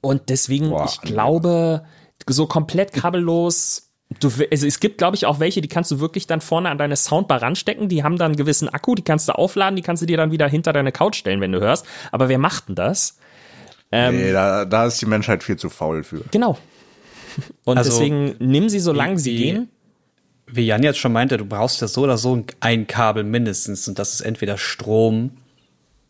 und deswegen, Boah, ich glaube, so komplett kabellos. Du, also es gibt, glaube ich, auch welche, die kannst du wirklich dann vorne an deine Soundbar ranstecken. Die haben dann einen gewissen Akku, die kannst du aufladen, die kannst du dir dann wieder hinter deine Couch stellen, wenn du hörst. Aber wer macht denn das? nee, da, da ist die Menschheit viel zu faul für. Genau. Und Also, deswegen nimm sie, solange sie wie- gehen. Wie Jan jetzt schon meinte, du brauchst ja so oder so ein Kabel mindestens und das ist entweder Strom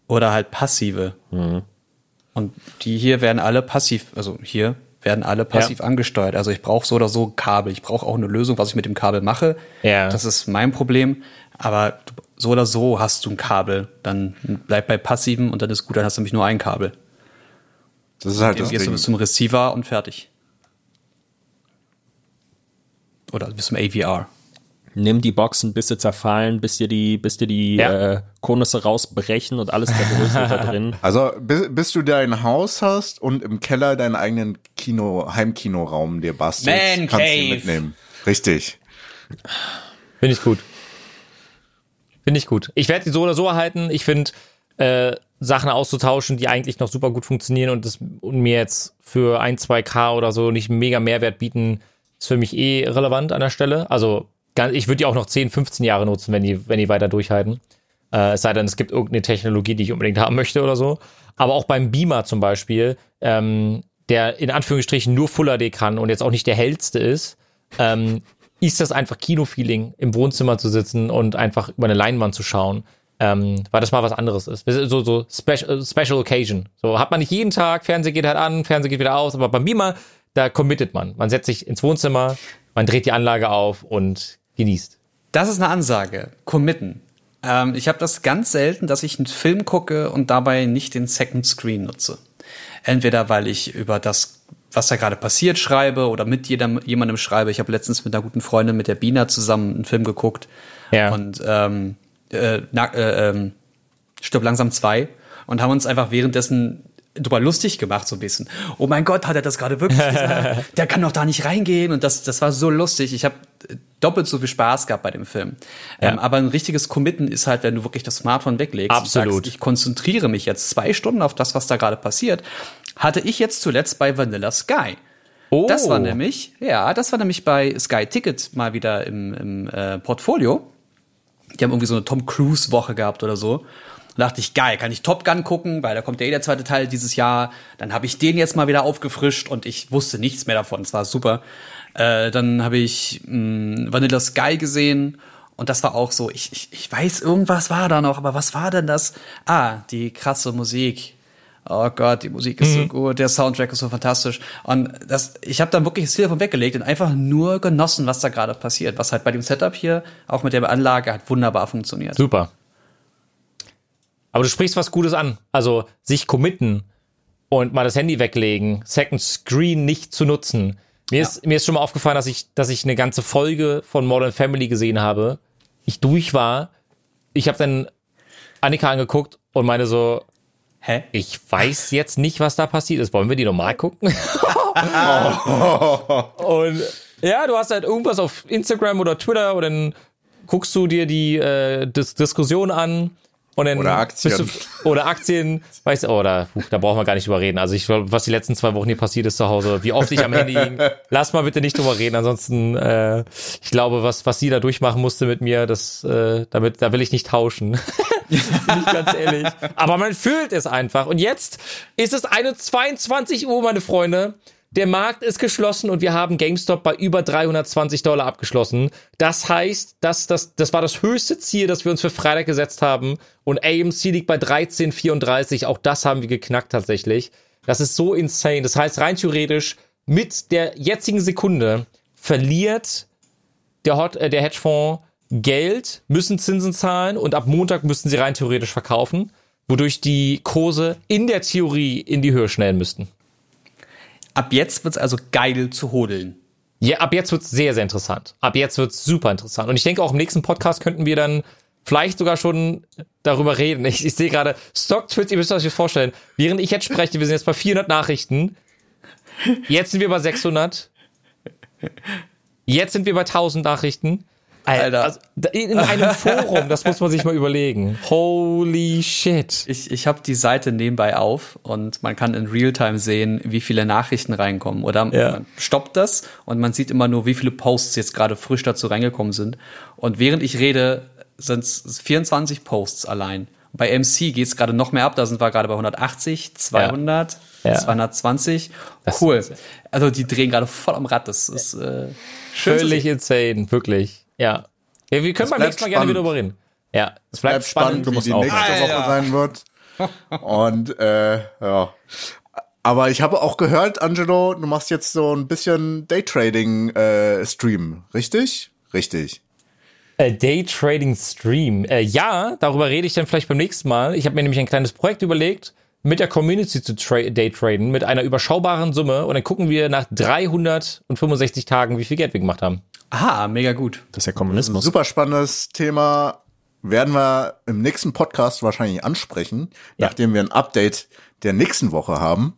oder halt passive. Und die hier werden alle passiv, also hier werden alle passiv angesteuert. Also ich brauche so oder so Kabel. Ich brauche auch eine Lösung, was ich mit dem Kabel mache. Ja. Das ist mein Problem. Aber so oder so hast du ein Kabel. Dann bleib bei passiven und dann ist gut, dann hast du nämlich nur ein Kabel. Das ist halt Dann das gehst du bis zum Receiver und fertig. Oder bis zum AVR. Nimm die Boxen, bis sie zerfallen, bis dir die, bis dir die Ja. äh, Konüsse rausbrechen und alles zerbröselt da drin. Also bis, bis du dein Haus hast und im Keller deinen eigenen Kino, Heimkinoraum dir bastelst, Man kannst du ihn mitnehmen. Richtig. Finde ich gut. Finde ich gut. Ich werde die so oder so erhalten. Ich finde, äh, Sachen auszutauschen, die eigentlich noch super gut funktionieren und, das, und mir jetzt für ein, zwei K oder so nicht mega Mehrwert bieten, ist für mich eh relevant an der Stelle. Also ich würde die auch noch 10, 15 Jahre nutzen, wenn die, wenn die weiter durchhalten. Äh, es sei denn, es gibt irgendeine Technologie, die ich unbedingt haben möchte oder so. Aber auch beim Beamer zum Beispiel, ähm, der in Anführungsstrichen nur Full HD kann und jetzt auch nicht der hellste ist, ähm, ist das einfach Kinofeeling, im Wohnzimmer zu sitzen und einfach über eine Leinwand zu schauen. Ähm, weil das mal was anderes ist. So, so Special, Special Occasion. So hat man nicht jeden Tag, Fernseher geht halt an, Fernseher geht wieder aus, aber beim Beamer, da committet man. Man setzt sich ins Wohnzimmer, man dreht die Anlage auf und genießt. Das ist eine Ansage. Committen. Ähm, ich habe das ganz selten, dass ich einen Film gucke und dabei nicht den Second Screen nutze. Entweder weil ich über das, was da gerade passiert, schreibe oder mit jedem, jemandem schreibe. Ich habe letztens mit einer guten Freundin, mit der Bina zusammen einen Film geguckt. Ja. Und ähm, äh, na, äh, ähm, Stirb langsam zwei und haben uns einfach währenddessen drüber lustig gemacht, so ein bisschen. Oh mein Gott, hat er das gerade wirklich gesagt? Der kann doch da nicht reingehen. Und das, das war so lustig. Ich habe doppelt so viel Spaß gehabt bei dem Film. Ähm, aber ein richtiges Committen ist halt, wenn du wirklich das Smartphone weglegst Absolut. und sagst, ich konzentriere mich jetzt zwei Stunden auf das, was da gerade passiert, hatte ich jetzt zuletzt bei Vanilla Sky. Oh. Das war nämlich, ja, das war nämlich bei Sky Ticket mal wieder im, im äh, Portfolio. Die haben irgendwie so eine Tom Cruise Woche gehabt oder so. Da dachte ich, geil, kann ich Top Gun gucken, weil da kommt ja eh der zweite Teil dieses Jahr. Dann habe ich den jetzt mal wieder aufgefrischt und ich wusste nichts mehr davon. Es war super. Äh, dann habe ich mh, Vanilla Sky gesehen und das war auch so, ich, ich, ich weiß, irgendwas war da noch, aber was war denn das? Ah, die krasse Musik. oh Gott, die Musik ist so gut, der Soundtrack ist so fantastisch. Und das, ich habe dann wirklich das viel davon weggelegt und einfach nur genossen, was da gerade passiert. Was halt bei dem Setup hier, auch mit der Anlage, hat wunderbar funktioniert. Super. Aber du sprichst was Gutes an. Also sich committen und mal das Handy weglegen, Second Screen nicht zu nutzen. Mir, ist, mir ist schon mal aufgefallen, dass ich, dass ich eine ganze Folge von Modern Family gesehen habe. Ich durch war. Ich habe dann Annika angeguckt und meine so, Hä? ich weiß jetzt nicht, was da passiert ist. Wollen wir die normal gucken? und ja, du hast halt irgendwas auf Instagram oder Twitter und dann guckst du dir die äh, Dis Diskussion an und dann Oder Aktien. Du, oder Aktien, weißt du, oder puh, da brauchen wir gar nicht drüber reden. Also ich was die letzten zwei Wochen hier passiert ist zu Hause, wie oft ich am Handy hing, lass mal bitte nicht drüber reden. Ansonsten, äh, ich glaube, was was sie da durchmachen musste mit mir, das äh, damit da will ich nicht tauschen. Bin ich ganz ehrlich. Aber man fühlt es einfach. Und jetzt ist es eine 22 Uhr, meine Freunde. Der Markt ist geschlossen und wir haben GameStop bei über 320 Dollar abgeschlossen. Das heißt, dass das, das war das höchste Ziel, das wir uns für Freitag gesetzt haben. Und AMC liegt bei 13,34. Auch das haben wir geknackt tatsächlich. Das ist so insane. Das heißt, rein theoretisch, mit der jetzigen Sekunde verliert der, Hot, äh, der Hedgefonds Geld, müssen Zinsen zahlen und ab Montag müssten sie rein theoretisch verkaufen, wodurch die Kurse in der Theorie in die Höhe schnellen müssten. Ab jetzt wird's also geil zu hodeln. Ja, ab jetzt wird's sehr, sehr interessant. Ab jetzt wird's super interessant. Und ich denke, auch im nächsten Podcast könnten wir dann vielleicht sogar schon darüber reden. Ich, ich sehe gerade Stock-Twits, ihr müsst euch das vorstellen. Während ich jetzt spreche, wir sind jetzt bei 400 Nachrichten. Jetzt sind wir bei 600. Jetzt sind wir bei 1000 Nachrichten. Alter. Also, in einem Forum, das muss man sich mal überlegen. Holy shit. Ich, ich habe die Seite nebenbei auf und man kann in Realtime sehen, wie viele Nachrichten reinkommen. Oder Ja. man stoppt das und man sieht immer nur, wie viele Posts jetzt gerade frisch dazu reingekommen sind. Und während ich rede, sind es 24 Posts allein. Bei MC geht es gerade noch mehr ab, da sind wir gerade bei 180, 200, Ja. 220. Das cool. ist- Also die drehen gerade voll am Rad. Das ist äh, Völlig insane, wirklich. Ja. ja wir können beim nächsten Mal gerne spannend. wieder drüber reden. Ja, es bleibt, bleibt spannend, wie die nächste Alter. Woche sein wird. Und äh, ja. Aber ich habe auch gehört, Angelo, du machst jetzt so ein bisschen Daytrading-Stream, richtig? Richtig. Äh, Daytrading Stream. Äh, ja, darüber rede ich dann vielleicht beim nächsten Mal. Ich habe mir nämlich ein kleines Projekt überlegt, mit der Community zu tra Daytraden, mit einer überschaubaren Summe. Und dann gucken wir nach 365 Tagen, wie viel Geld wir gemacht haben. Aha, mega gut. Das ist ja Kommunismus. Super spannendes Thema. Werden wir im nächsten Podcast wahrscheinlich ansprechen, nachdem wir ein Update der nächsten Woche haben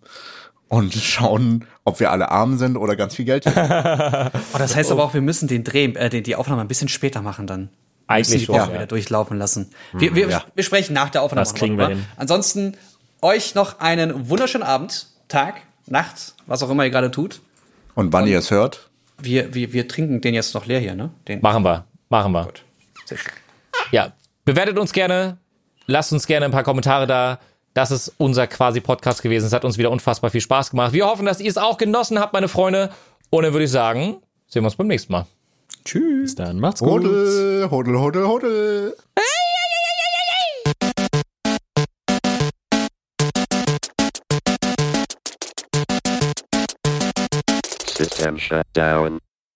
und schauen, ob wir alle arm sind oder ganz viel Geld haben. Oh, das heißt aber auch, wir müssen den Dreh, äh, den, die Aufnahme ein bisschen später machen dann. Eigentlich müssen die schon, Woche ja. wieder durchlaufen lassen. Wir, wir, Ja. wir sprechen nach der Aufnahme Das kriegen wir hin. Ansonsten euch noch einen wunderschönen Abend, Tag, Nacht, was auch immer ihr gerade tut. Und wann ihr es hört, Wir, wir, wir trinken den jetzt noch leer hier, ne? Den. Machen wir. Machen wir. Gut. Sehr schön. Ja, bewertet uns gerne. Lasst uns gerne ein paar Kommentare da. Das ist unser quasi Podcast gewesen. Es hat uns wieder unfassbar viel Spaß gemacht. Wir hoffen, dass ihr es auch genossen habt, meine Freunde. Und dann würde ich sagen, sehen wir uns beim nächsten Mal. Bis dann, macht's gut. hodel, hodel, hodel, hodel. System shut down.